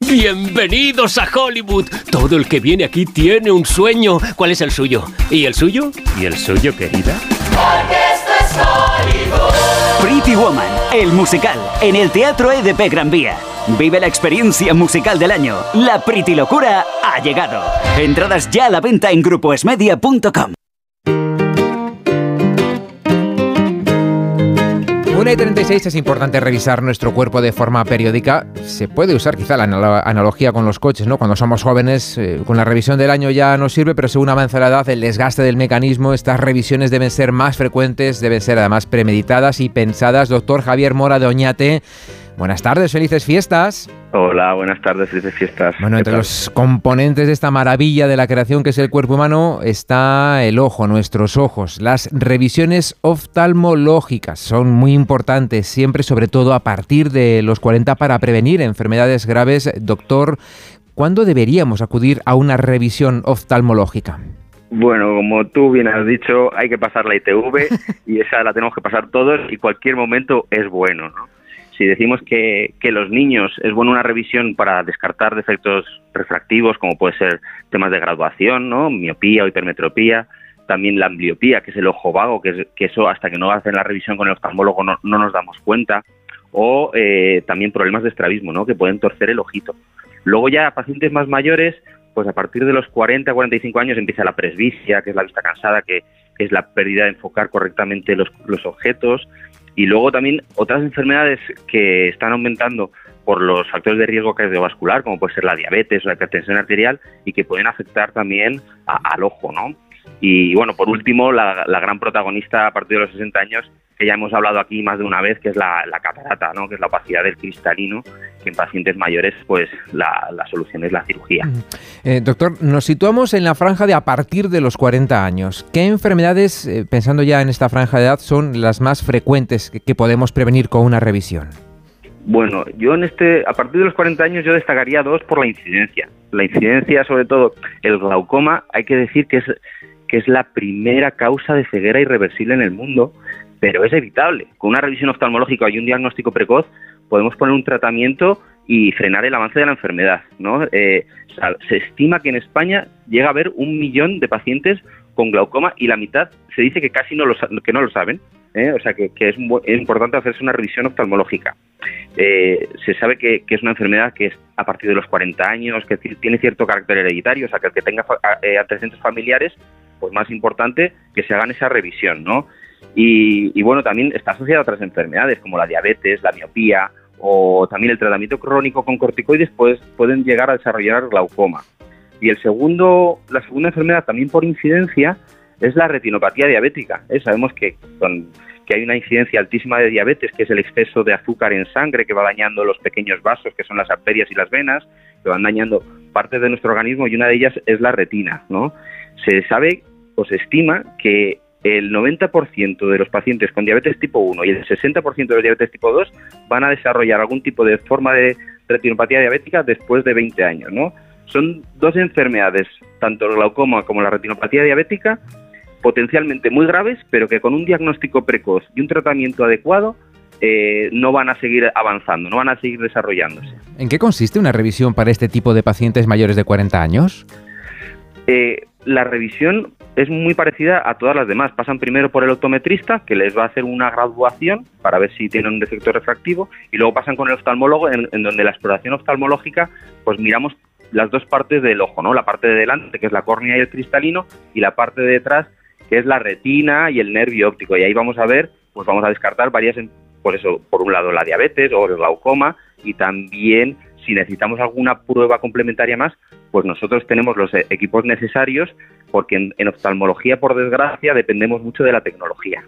Bienvenidos a Hollywood. Todo el que viene aquí tiene un sueño. ¿Cuál es el suyo? ¿Y el suyo? ¿Y el suyo, querida? Porque esto es Hollywood. Pretty Woman, el musical, en el Teatro EDP Gran Vía. Vive la experiencia musical del año. La Pretty Locura ha llegado. Entradas ya a la venta en grupoesmedia.com. 1 y 36 es importante revisar nuestro cuerpo de forma periódica. Se puede usar quizá la analo- analogía con los coches, ¿no? Cuando somos jóvenes, eh, con la revisión del año ya nos sirve, pero según avanza la edad, el desgaste del mecanismo, estas revisiones deben ser más frecuentes, deben ser además premeditadas y pensadas. Doctor Javier Mora de Oñate, buenas tardes, felices fiestas. Hola, buenas tardes, felices fiestas. Bueno, ¿Qué entre los componentes de esta maravilla de la creación que es el cuerpo humano está el ojo, nuestros ojos. Las revisiones oftalmológicas son muy importantes, siempre sobre todo a partir de los 40 para prevenir enfermedades graves. Doctor, ¿cuándo deberíamos acudir a una revisión oftalmológica? Bueno, como tú bien has dicho, hay que pasar la ITV y esa la tenemos que pasar todos y cualquier momento es bueno, ¿no? Si decimos que, que los niños es bueno una revisión para descartar defectos refractivos, como puede ser temas de graduación, ¿no? Miopía o hipermetropía, también la ambliopía, que es el ojo vago, que, es- que eso hasta que no hacen la revisión con el oftalmólogo no, no nos damos cuenta, o eh, también problemas de estrabismo, ¿no? Que pueden torcer el ojito. Luego ya pacientes más mayores, pues a partir de los 40, 45 años empieza la presbicia, que es la vista cansada, que es la pérdida de enfocar correctamente los, los objetos. Y luego también otras enfermedades que están aumentando por los factores de riesgo cardiovascular, como puede ser la diabetes o la hipertensión arterial, y que pueden afectar también a- al ojo, ¿no? Y bueno, por último, la, la gran protagonista a partir de los 60 años, que ya hemos hablado aquí más de una vez, que es la, la catarata, ¿no? Que es la opacidad del cristalino, que en pacientes mayores, pues la, la solución es la cirugía. Eh, doctor, nos situamos en la franja de a partir de los 40 años. ¿Qué enfermedades, eh, pensando ya en esta franja de edad, son las más frecuentes que, que podemos prevenir con una revisión? Bueno, yo en este, a partir de los 40 años yo destacaría dos por la incidencia. La incidencia, sobre todo el glaucoma, hay que decir que es, que es la primera causa de ceguera irreversible en el mundo, pero es evitable. Con una revisión oftalmológica y un diagnóstico precoz podemos poner un tratamiento y frenar el avance de la enfermedad. ¿no? Eh, se estima que en España llega a haber un millón de pacientes con glaucoma y la mitad se dice que casi no lo, que no lo saben. ¿Eh? O sea, que, es, importante hacerse una revisión oftalmológica. Eh, se sabe que, es una enfermedad que es a partir de los 40 años, que ti- tiene cierto carácter hereditario, o sea, que el que tenga eh, antecedentes familiares, pues más importante que se hagan esa revisión, ¿no? Y, y bueno, también está asociada a otras enfermedades como la diabetes, la miopía o también el tratamiento crónico con corticoides pues, pueden llegar a desarrollar glaucoma. Y el segundo, la segunda enfermedad también por incidencia es la retinopatía diabética. ¿eh? Sabemos que, con- que hay una incidencia altísima de diabetes, que es el exceso de azúcar en sangre que va dañando los pequeños vasos, que son las arterias y las venas, que van dañando partes de nuestro organismo y una de ellas es la retina. ¿no? Se sabe o se estima que el 90% de los pacientes con diabetes tipo 1 y el 60% de los diabetes tipo 2 van a desarrollar algún tipo de forma de retinopatía diabética después de 20 años, ¿no? Son dos enfermedades, tanto el glaucoma como la retinopatía diabética, potencialmente muy graves, pero que con un diagnóstico precoz y un tratamiento adecuado eh, no van a seguir avanzando, no van a seguir desarrollándose. ¿En qué consiste una revisión para este tipo de pacientes mayores de 40 años? Eh, la revisión es muy parecida a todas las demás. Pasan primero por el optometrista, que les va a hacer una graduación para ver si tienen un defecto refractivo, y luego pasan con el oftalmólogo, en, en donde la exploración oftalmológica, pues miramos las dos partes del ojo, ¿no? La parte de delante, que es la córnea y el cristalino, y la parte de detrás, que es la retina y el nervio óptico. Y ahí vamos a ver, pues vamos a descartar varias, por eso, por un lado la diabetes o el glaucoma, y también si necesitamos alguna prueba complementaria más, pues nosotros tenemos los e- equipos necesarios porque en, en oftalmología, por desgracia, dependemos mucho de la tecnología.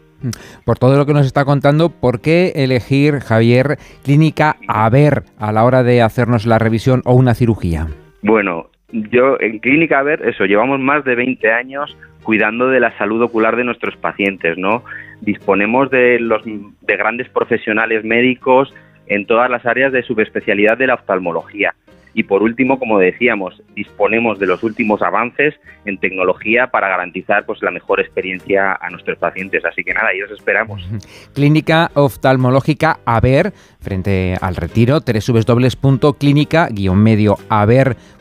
Por todo lo que nos está contando, ¿por qué elegir, Javier, clínica a ver a la hora de hacernos la revisión o una cirugía? Bueno, yo en Clínica Ver, eso, llevamos más de 20 años cuidando de la salud ocular de nuestros pacientes, ¿no? Disponemos de los de grandes profesionales médicos en todas las áreas de subespecialidad de la oftalmología. Y por último, como decíamos, disponemos de los últimos avances en tecnología para garantizar pues la mejor experiencia a nuestros pacientes. Así que nada, ahí os esperamos. Clínica Oftalmológica Aver, frente al retiro, www.clínica-medio-aver.com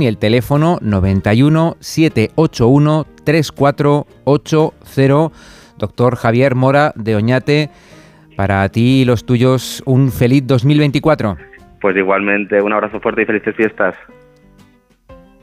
y el teléfono 91 781 3480. Doctor Javier Mora de Oñate, para ti y los tuyos, un feliz 2024. Pues igualmente, un abrazo fuerte y felices fiestas.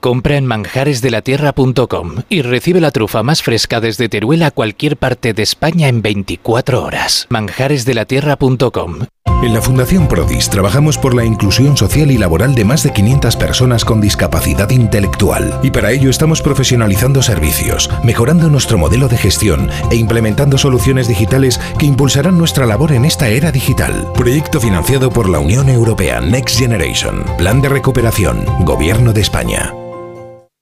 Compra en manjaresdelatierra.com y recibe la trufa más fresca desde Teruel a cualquier parte de España en 24 horas. manjaresdelatierra.com En la Fundación Prodis trabajamos por la inclusión social y laboral de más de 500 personas con discapacidad intelectual y para ello estamos profesionalizando servicios, mejorando nuestro modelo de gestión e implementando soluciones digitales que impulsarán nuestra labor en esta era digital. Proyecto financiado por la Unión Europea Next Generation, Plan de Recuperación, Gobierno de España.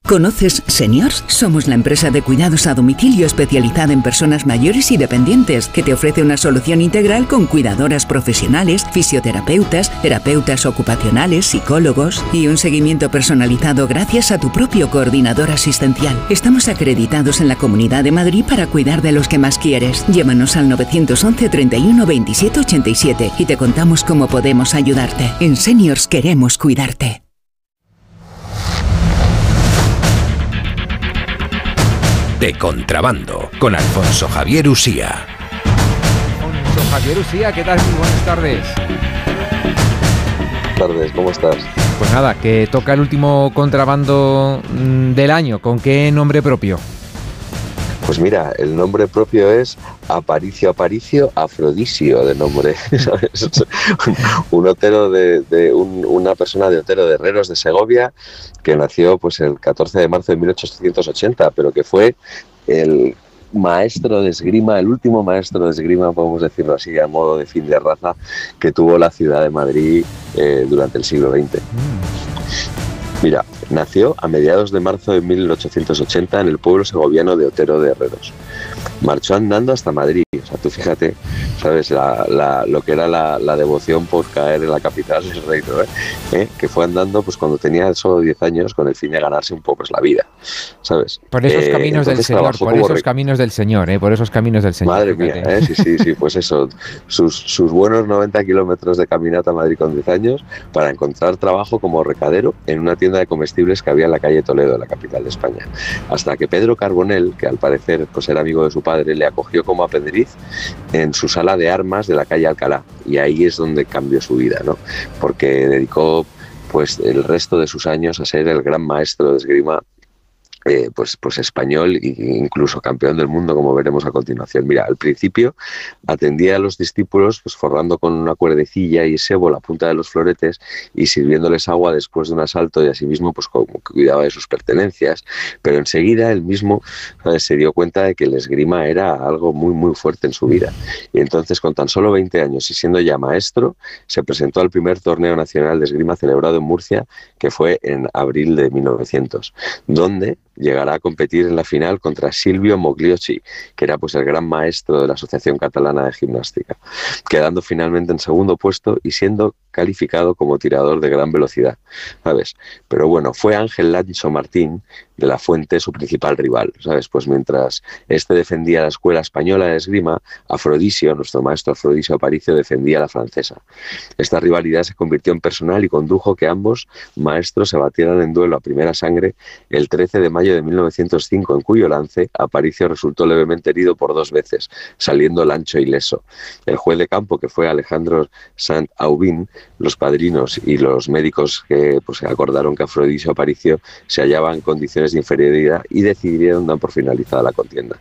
¿Conoces Seniors? Somos la empresa de cuidados a domicilio especializada en personas mayores y dependientes que te ofrece una solución integral con cuidadoras profesionales, fisioterapeutas, terapeutas ocupacionales, psicólogos y un seguimiento personalizado gracias a tu propio coordinador asistencial. Estamos acreditados en la Comunidad de Madrid para cuidar de los que más quieres. Llámanos al 911 31 27 87 y te contamos cómo podemos ayudarte. En Seniors queremos cuidarte. De contrabando con Alfonso Javier Usía. Don Javier Usía, ¿qué tal? Muy buenas tardes. tardes, ¿cómo estás? Pues nada, que toca el último contrabando mm, del año. ¿Con qué nombre propio? Pues mira, el nombre propio es Aparicio Aparicio Afrodisio de nombre, ¿sabes? un otero de, de un- una persona de Otero de Herreros de Segovia que nació pues el 14 de marzo de 1880, pero que fue el maestro de esgrima, el último maestro de esgrima, podemos decirlo así, a modo de fin de raza, que tuvo la ciudad de Madrid eh, durante el siglo XX. Mira, nació a mediados de marzo de 1880 en el pueblo segoviano de Otero de Herreros. Marchó andando hasta Madrid. O sea, tú fíjate, ¿sabes? La- la- lo que era la, la devoción por caer en la capital del reino, ¿eh? ¿Eh? Que fue andando pues cuando tenía solo 10 años con el fin de ganarse un poco pues, la vida, ¿sabes? Por esos Eh, caminos del Señor, por esos caminos del Señor, ¿eh? Por esos caminos del Señor. Madre mía, fíjate. ¿eh? sí, sí, sí, pues eso, sus, sus buenos 90 kilómetros de caminata a Madrid con 10 años para encontrar trabajo como recadero en una tienda de comestibles que había en la calle Toledo, la capital de España. Hasta que Pedro Carbonell, que al parecer pues, era amigo de su padre, le acogió como aprendiz en su sala de armas de la calle Alcalá. Y ahí es donde cambió su vida, ¿no? Porque dedicó pues el resto de sus años a ser el gran maestro de esgrima eh, pues, pues español e incluso campeón del mundo, como veremos a continuación. Mira, al principio atendía a los discípulos pues forrando con una cuerdecilla y sebo la punta de los floretes y sirviéndoles agua después de un asalto y asimismo pues como que cuidaba de sus pertenencias, pero enseguida él mismo ¿sabes? se dio cuenta de que el esgrima era algo muy muy fuerte en su vida y entonces con tan solo 20 años y siendo ya maestro se presentó al primer torneo nacional de esgrima celebrado en Murcia que fue en abril de 1900, donde llegará a competir en la final contra Silvio Mogliocci, que era pues el gran maestro de la Asociación Catalana de Gimnástica, quedando finalmente en segundo puesto y siendo calificado como tirador de gran velocidad, ¿sabes? Pero bueno, fue Ángel Lancho Martín de la Fuente su principal rival, ¿sabes? Pues mientras este defendía la escuela española de esgrima, Afrodisio, nuestro maestro Afrodisio Aparicio, defendía la francesa. Esta rivalidad se convirtió en personal y condujo que ambos maestros se batieran en duelo a primera sangre el 13 de mayo de 1905, en cuyo lance Aparicio resultó levemente herido por dos veces, saliendo lancho ileso. El juez de campo, que fue Alejandro Saint-Aubin, los padrinos y los médicos que pues, acordaron que Afrodisio Aparicio se hallaba en condiciones de inferioridad y decidieron dar por finalizada la contienda.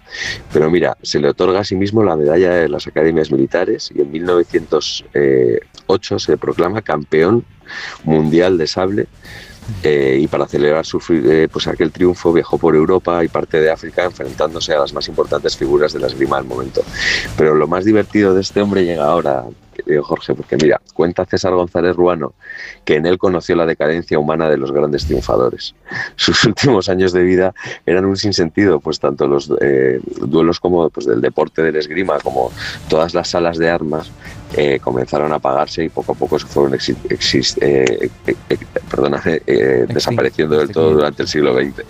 Pero mira, se le otorga a sí mismo la medalla de las academias militares y en 1908 se proclama campeón mundial de sable eh, y para celebrar su, eh, pues aquel triunfo viajó por Europa y parte de África enfrentándose a las más importantes figuras de la esgrima del momento. Pero lo más divertido de este hombre llega ahora, querido Jorge, porque mira, cuenta César González Ruano que en él conoció la decadencia humana de los grandes triunfadores. Sus últimos años de vida eran un sinsentido, pues tanto los eh, duelos como pues, del deporte del esgrima como todas las salas de armas eh, comenzaron a apagarse y poco a poco se fueron exi- exis- eh, eh, eh, perdona, eh, desapareciendo del todo durante el siglo XX.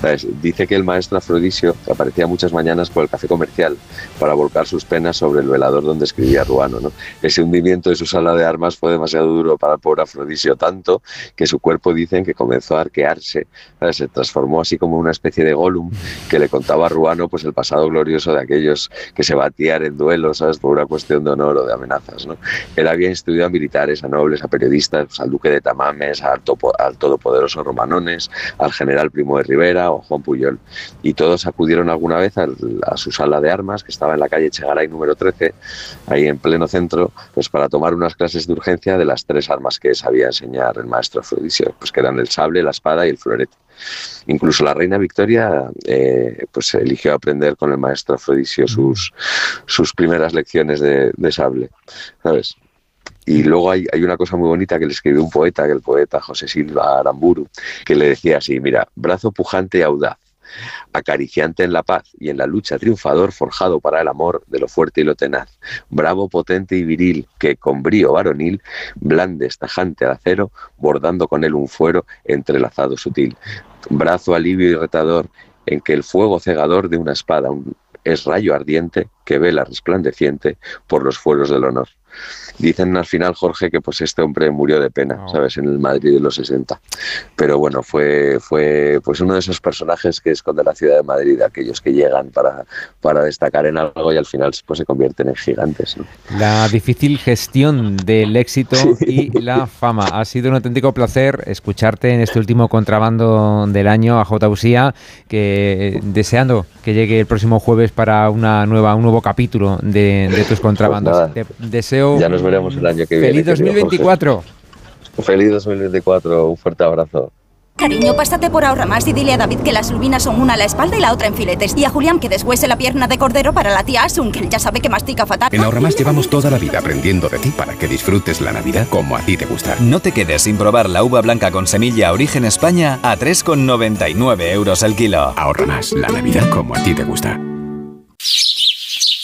¿Sabes? Dice que el maestro Afrodisio aparecía muchas mañanas por el café comercial para volcar sus penas sobre el velador donde escribía Ruano. ¿no? Ese hundimiento de su sala de armas fue demasiado duro para el pobre Afrodisio, tanto que su cuerpo dicen que comenzó a arquearse, ¿sabes? se transformó así como una especie de Gollum que le contaba a Ruano pues, el pasado glorioso de aquellos que se batían en duelos ¿sabes? por una cuestión de honor o de Él había instruido a militares, a nobles, a periodistas, pues, al duque de Tamames, al, topo- al todopoderoso Romanones, al general Primo de Rivera o a Juan Puyol. Y todos acudieron alguna vez al- a su sala de armas, que estaba en la calle Chegaray número 13, ahí en pleno centro, pues para tomar unas clases de urgencia de las tres armas que sabía enseñar el maestro Afrodisio, pues que eran el sable, la espada y el florete. Incluso la reina Victoria eh, pues eligió aprender con el maestro Afrodisio sus, sus primeras lecciones de, de sable, ¿sabes? Y luego hay, hay una cosa muy bonita que le escribió un poeta, que el poeta José Silva Aramburu, que le decía así, mira, brazo pujante y audaz, acariciante en la paz y en la lucha triunfador forjado para el amor de lo fuerte y lo tenaz, bravo, potente y viril, que con brío varonil blandes tajante de acero, bordando con él un fuero entrelazado sutil, brazo alivio y retador, en que el fuego cegador de una espada es rayo ardiente que vela resplandeciente por los fueros del honor. Dicen al final, Jorge, que pues este hombre murió de pena, ¿sabes? En el Madrid de los 60. Pero bueno, fue, fue pues uno de esos personajes que esconde la ciudad de Madrid, aquellos que llegan para, para destacar en algo y al final pues, se convierten en gigantes. ¿no? La difícil gestión del éxito y la fama. Ha sido un auténtico placer escucharte en este último contrabando del año a J. Usía, que deseando que llegue el próximo jueves para una nueva, un nuevo capítulo de, de tus contrabandos. nada. Te deseo Ya nos veremos el año que viene. feliz querido 2024. Jorge. Feliz 2024, un fuerte abrazo. Cariño, pásate por ahorra más y dile a David que las lubinas son una a la espalda y la otra en filetes. Y a Julián que deshuese la pierna de cordero para la tía Asun, que él ya sabe que mastica fatal. En Ahorramás llevamos toda la vida aprendiendo de ti para que disfrutes la Navidad como a ti te gusta. No te quedes sin probar la uva blanca con semilla Origen España a 3,99 euros el kilo. Ahorra más, la Navidad como a ti te gusta.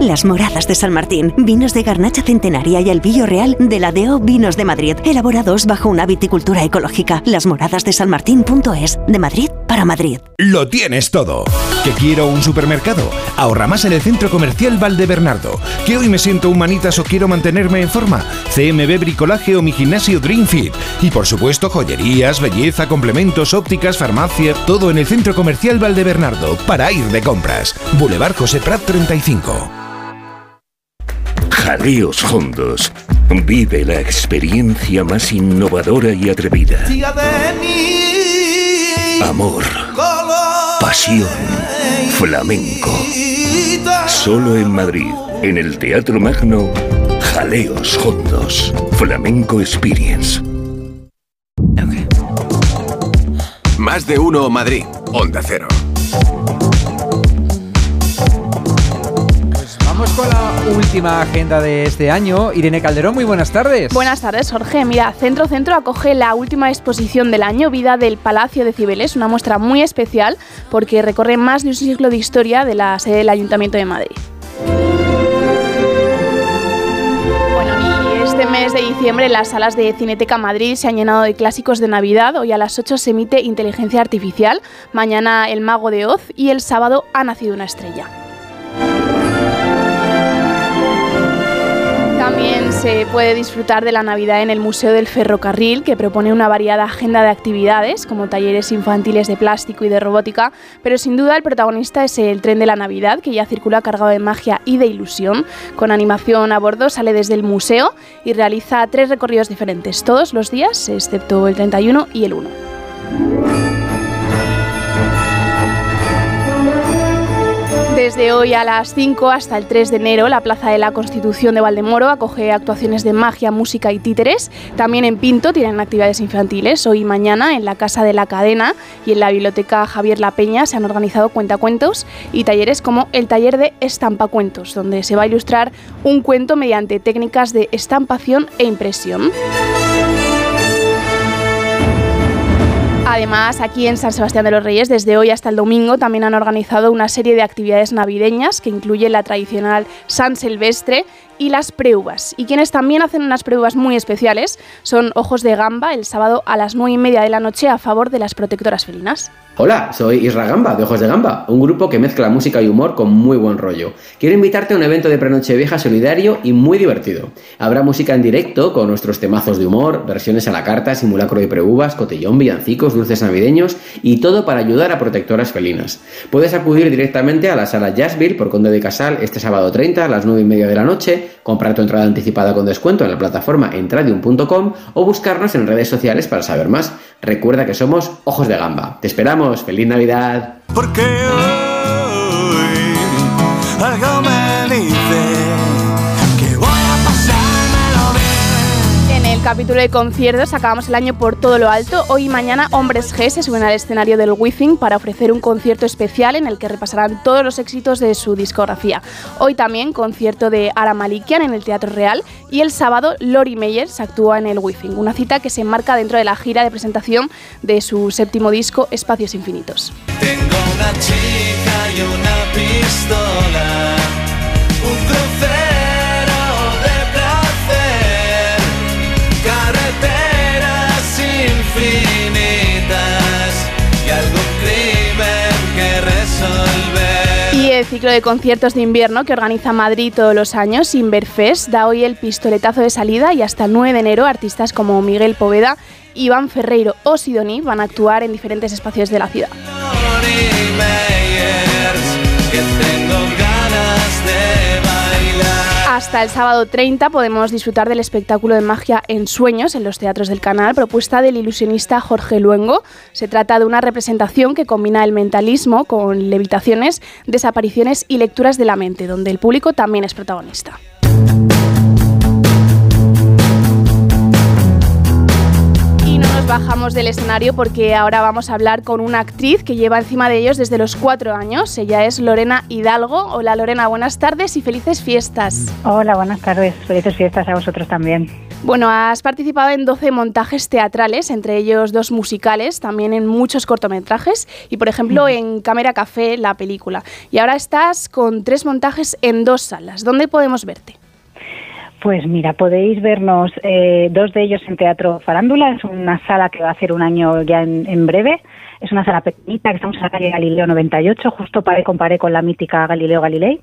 Las Moradas de San Martín, vinos de garnacha centenaria y el Villo Real de la DO Vinos de Madrid, elaborados bajo una viticultura ecológica. Las Moradas de San Martín.es, de Madrid para Madrid. Lo tienes todo. ¿Que quiero un supermercado? Ahorra más en el Centro Comercial Valdebernardo. ¿Que hoy me siento humanitas o quiero mantenerme en forma? CMB Bricolaje o mi gimnasio Dream. Y por supuesto joyerías, belleza, complementos, ópticas, farmacia, todo en el Centro Comercial Valdebernardo para ir de compras. Boulevard José Prat 35. Jaleos Hondos. Vive la experiencia más innovadora y atrevida. Amor. Pasión. Flamenco. Solo en Madrid, en el Teatro Magno, Jaleos Hondos. Flamenco Experience. Más de uno Madrid. Onda Cero. Con la última agenda de este año. Irene Calderón, muy buenas tardes. Buenas tardes, Jorge. Mira, Centro Centro acoge la última exposición del año, Vida del Palacio de Cibeles, una muestra muy especial porque recorre más de un siglo de historia de la sede del Ayuntamiento de Madrid. Bueno, este mes de diciembre las salas de Cineteca Madrid se han llenado de clásicos de Navidad. Hoy a las 8 se emite Inteligencia Artificial, mañana El Mago de Oz y el sábado Ha nacido una estrella. Se puede disfrutar de la Navidad en el Museo del Ferrocarril, que propone una variada agenda de actividades, como talleres infantiles de plástico y de robótica, pero sin duda el protagonista es el tren de la Navidad, que ya circula cargado de magia y de ilusión. Con animación a bordo sale desde el museo y realiza tres recorridos diferentes todos los días, excepto el 31 y el 1. Desde hoy a las 5 hasta el 3 de enero, la Plaza de la Constitución de Valdemoro acoge actuaciones de magia, música y títeres. También en Pinto tienen actividades infantiles. Hoy y mañana en la Casa de la Cadena y en la Biblioteca Javier La Peña se han organizado cuentacuentos y talleres como el taller de estampacuentos, donde se va a ilustrar un cuento mediante técnicas de estampación e impresión. Además, aquí en San Sebastián de los Reyes, desde hoy hasta el domingo, también han organizado una serie de actividades navideñas que incluyen la tradicional San Silvestre y las preuvas. Y quienes también hacen unas preuvas muy especiales son Ojos de Gamba el sábado a las 9 y media de la noche a favor de las protectoras felinas. Hola, soy Isra Gamba, de Ojos de Gamba, un grupo que mezcla música y humor con muy buen rollo. Quiero invitarte a un evento de prenoche vieja solidario y muy divertido. Habrá música en directo con nuestros temazos de humor, versiones a la carta, simulacro de preuvas, cotillón, villancicos, dulces navideños y todo para ayudar a protectoras felinas. Puedes acudir directamente a la sala Jazzville por Conde de Casal este sábado 30 a las 9 y media de la noche, comprar tu entrada anticipada con descuento en la plataforma entradium.com o buscarnos en redes sociales para saber más. Recuerda que somos Ojos de Gamba. Te esperamos. ¡Feliz Navidad! Porque capítulo de conciertos acabamos el año por todo lo alto. Hoy y mañana Hombres G se suben al escenario del Withing para ofrecer un concierto especial en el que repasarán todos los éxitos de su discografía. Hoy también concierto de Ara Malikian en el Teatro Real y el sábado Lori Meyers actúa en el Withing, una cita que se enmarca dentro de la gira de presentación de su séptimo disco Espacios Infinitos. Tengo una chica y una pistola, el ciclo de conciertos de invierno que organiza Madrid todos los años, Inverfest, da hoy el pistoletazo de salida y hasta el 9 de enero artistas como Miguel Poveda, Iván Ferreiro o Sidoní van a actuar en diferentes espacios de la ciudad. Hasta el sábado 30 podemos disfrutar del espectáculo de magia en sueños en los teatros del canal, propuesta del ilusionista Jorge Luengo. Se trata de una representación que combina el mentalismo con levitaciones, desapariciones y lecturas de la mente, donde el público también es protagonista. Bajamos del escenario porque ahora vamos a hablar con una actriz que lleva encima de ellos desde los cuatro años. Ella es Lorena Hidalgo. Hola Lorena, buenas tardes y felices fiestas. Hola, buenas tardes. Felices fiestas a vosotros también. Bueno, has participado en 12 montajes teatrales, entre ellos dos musicales, también en muchos cortometrajes y, por ejemplo, en Cámara Café, la película. Y ahora estás con tres montajes en dos salas. ¿Dónde podemos verte? Pues mira, podéis vernos eh, dos de ellos en Teatro Farándula, es una sala que va a hacer un año ya en, breve. Es una sala pequeñita que estamos en la calle Galileo 98, justo paré comparé con la mítica Galileo Galilei.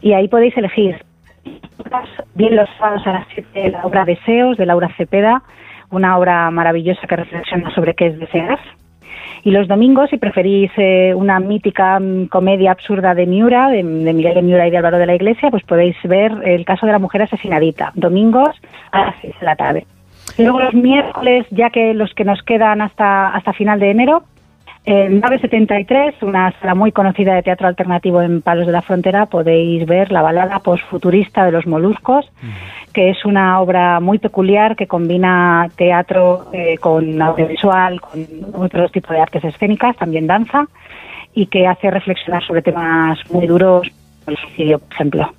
Y ahí podéis elegir bien los sábados a las 7 la obra Deseos de Laura Cepeda, una obra maravillosa que reflexiona sobre qué es desear. Y los domingos, si preferís eh, una mítica mm, comedia absurda de Miura, de, Miguel de Miura y de Álvaro de la Iglesia, pues podéis ver el caso de la mujer asesinadita, domingos a las 6 de la tarde. Luego los miércoles, ya que los que nos quedan hasta, hasta final de enero, en Nave 73, una sala muy conocida de teatro alternativo en Palos de la Frontera, podéis ver la balada postfuturista de los moluscos, que es una obra muy peculiar que combina teatro eh, con audiovisual, con otros tipos de artes escénicas, también danza, y que hace reflexionar sobre temas muy duros, el suicidio, por ejemplo.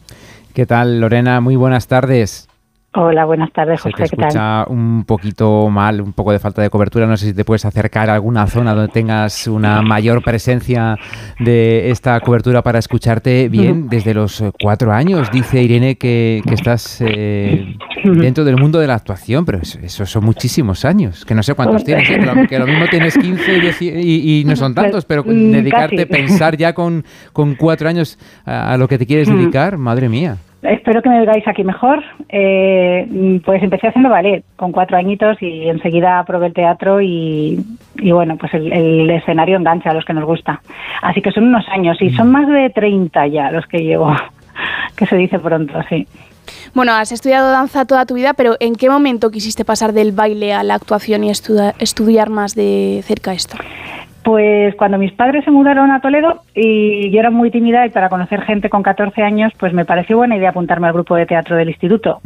¿Qué tal, Lorena? Muy buenas tardes. Hola, buenas tardes, Se José. te ¿Qué tal? escucha un poquito mal, un poco de falta de cobertura. No sé si te puedes acercar a alguna zona donde tengas una mayor presencia de esta cobertura para escucharte bien. Desde los eh, cuatro años, dice Irene que, que estás eh, dentro del mundo de la actuación, pero eso, eso son muchísimos años, que no sé cuántos tienes, ¿eh? que, lo, que lo mismo tienes 15 y, y- no son tantos, pero Mm, dedicarte, pensar ya con, con cuatro años a, a lo que te quieres dedicar, madre mía. Espero que me oigáis aquí mejor. Eh, pues empecé haciendo ballet con cuatro añitos y enseguida probé el teatro y, bueno, pues el, el escenario engancha a los que nos gusta. Así que son unos años y son más de 30 ya los que llevo, que se dice pronto, sí. Bueno, has estudiado danza toda tu vida, pero ¿en qué momento quisiste pasar del baile a la actuación y estudiar más de cerca esto? Pues cuando mis padres se mudaron a Toledo y yo era muy tímida y para conocer gente con 14 años, pues me pareció buena idea apuntarme al grupo de teatro del instituto.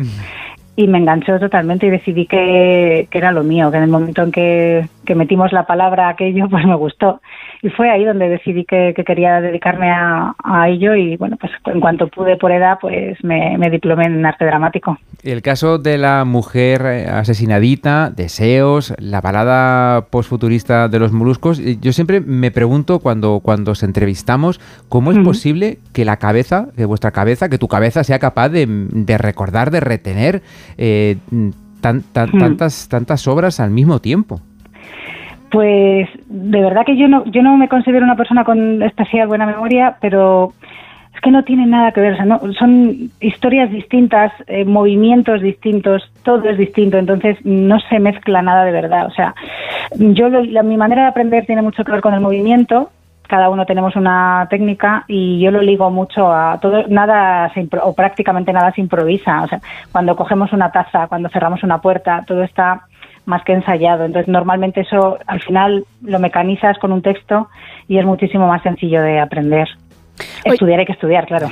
Y me enganchó totalmente y decidí que, que era lo mío, que en el momento en que, que metimos la palabra aquello, pues me gustó. Y fue ahí donde decidí que, que quería dedicarme a, a ello y bueno, pues en cuanto pude por edad, pues me, me diplomé en arte dramático. El caso de la mujer eh, asesinadita, Deseos, la balada postfuturista de los moluscos, eh, yo siempre me pregunto cuando, cuando os entrevistamos, ¿cómo es posible que la cabeza, que vuestra cabeza, que tu cabeza sea capaz de, de recordar, de retener eh, tan- tan- Ujú. tantas, tantas obras al mismo tiempo? Pues de verdad que yo no, yo no me considero una persona con especial buena memoria, pero es que no tiene nada que ver. O sea, no, son historias distintas, eh, movimientos distintos, todo es distinto, entonces no se mezcla nada de verdad. O sea, yo lo- la- mi manera de aprender tiene mucho que ver con el movimiento. Cada uno tenemos una técnica y yo lo ligo mucho a todo, nada se impro- o prácticamente nada se improvisa. O sea, cuando cogemos una taza, cuando cerramos una puerta, todo está más que ensayado. Entonces, normalmente eso al final lo mecanizas con un texto y es muchísimo más sencillo de aprender. Estudiar hay que estudiar, claro.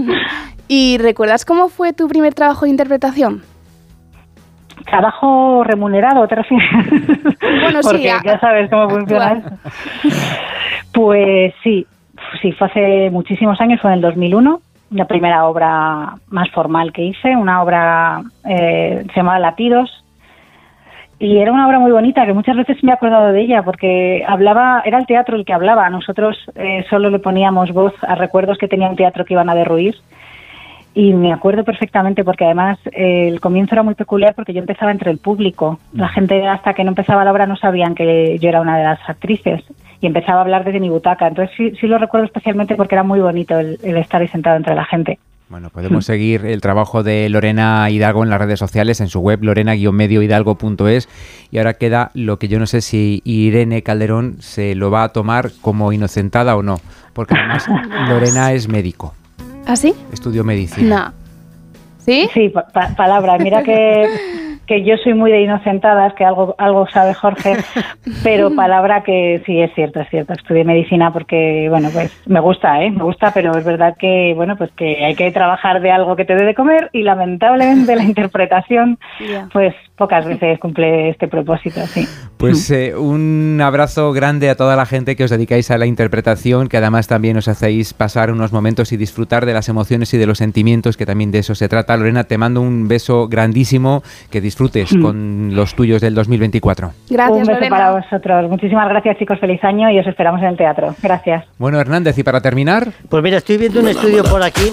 ¿Y recuerdas cómo fue tu primer trabajo de interpretación? ¿Trabajo remunerado te refieres? Bueno, sí, Porque a- ya sabes cómo funciona eso. Pues sí, sí, fue hace muchísimos años, fue en el 2001, la primera obra más formal que hice, una obra eh, se llamaba Latidos, y era una obra muy bonita que muchas veces me he acordado de ella porque hablaba, era el teatro el que hablaba. Nosotros eh, solo le poníamos voz a recuerdos que tenía un teatro que iban a derruir. Y me acuerdo perfectamente porque además eh, el comienzo era muy peculiar porque yo empezaba entre el público. La gente hasta que no empezaba la obra no sabían que yo era una de las actrices y empezaba a hablar desde mi butaca. Entonces sí, sí lo recuerdo especialmente porque era muy bonito el, el estar ahí sentado entre la gente. Bueno, podemos seguir el trabajo de Lorena Hidalgo en las redes sociales, en su web lorena-mediohidalgo.es. Y ahora queda lo que yo no sé si Irene Calderón se lo va a tomar como inocentada o no. Porque además Lorena es médico, ¿Ah, sí? estudió medicina. No. ¿Sí? Sí, pa- pa- palabra. Mira que, que yo soy muy de inocentadas, que algo, algo sabe Jorge, pero palabra que sí es cierto, es cierto. Estudié medicina porque, bueno, pues me gusta, ¿eh? Me gusta, pero es verdad que, bueno, pues que hay que trabajar de algo que te dé de comer y lamentablemente la interpretación, pues pocas veces cumple este propósito, sí. Pues eh, un abrazo grande a toda la gente que os dedicáis a la interpretación, que además también os hacéis pasar unos momentos y disfrutar de las emociones y de los sentimientos, que también de eso se trata. Lorena, te mando un beso grandísimo, que disfrutes Mm. con los tuyos del 2024. Gracias, Un beso Lorena. para vosotros. Muchísimas gracias, chicos. Feliz año y os esperamos en el teatro. Gracias. Bueno, Hernández, y para terminar, Pues mira, estoy viendo un estudio por aquí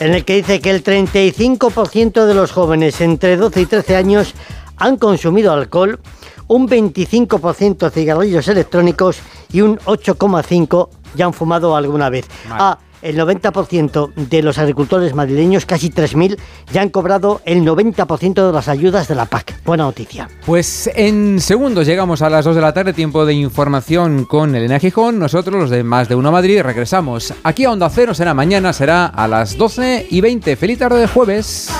en el que dice que el 35% de los jóvenes entre 12 y 13 años han consumido alcohol, un 25% cigarrillos electrónicos y un 8,5% ya han fumado alguna vez. Ah, el 90% de los agricultores madrileños, casi 3.000, ya han cobrado el 90% de las ayudas de la PAC. Buena noticia. Pues en segundos llegamos a las 2 de la tarde, tiempo de información con Elena Gijón. Nosotros, los de Más de Uno Madrid, regresamos aquí a Onda Cero. Será mañana, será a las 12 y 20. Feliz tarde de jueves.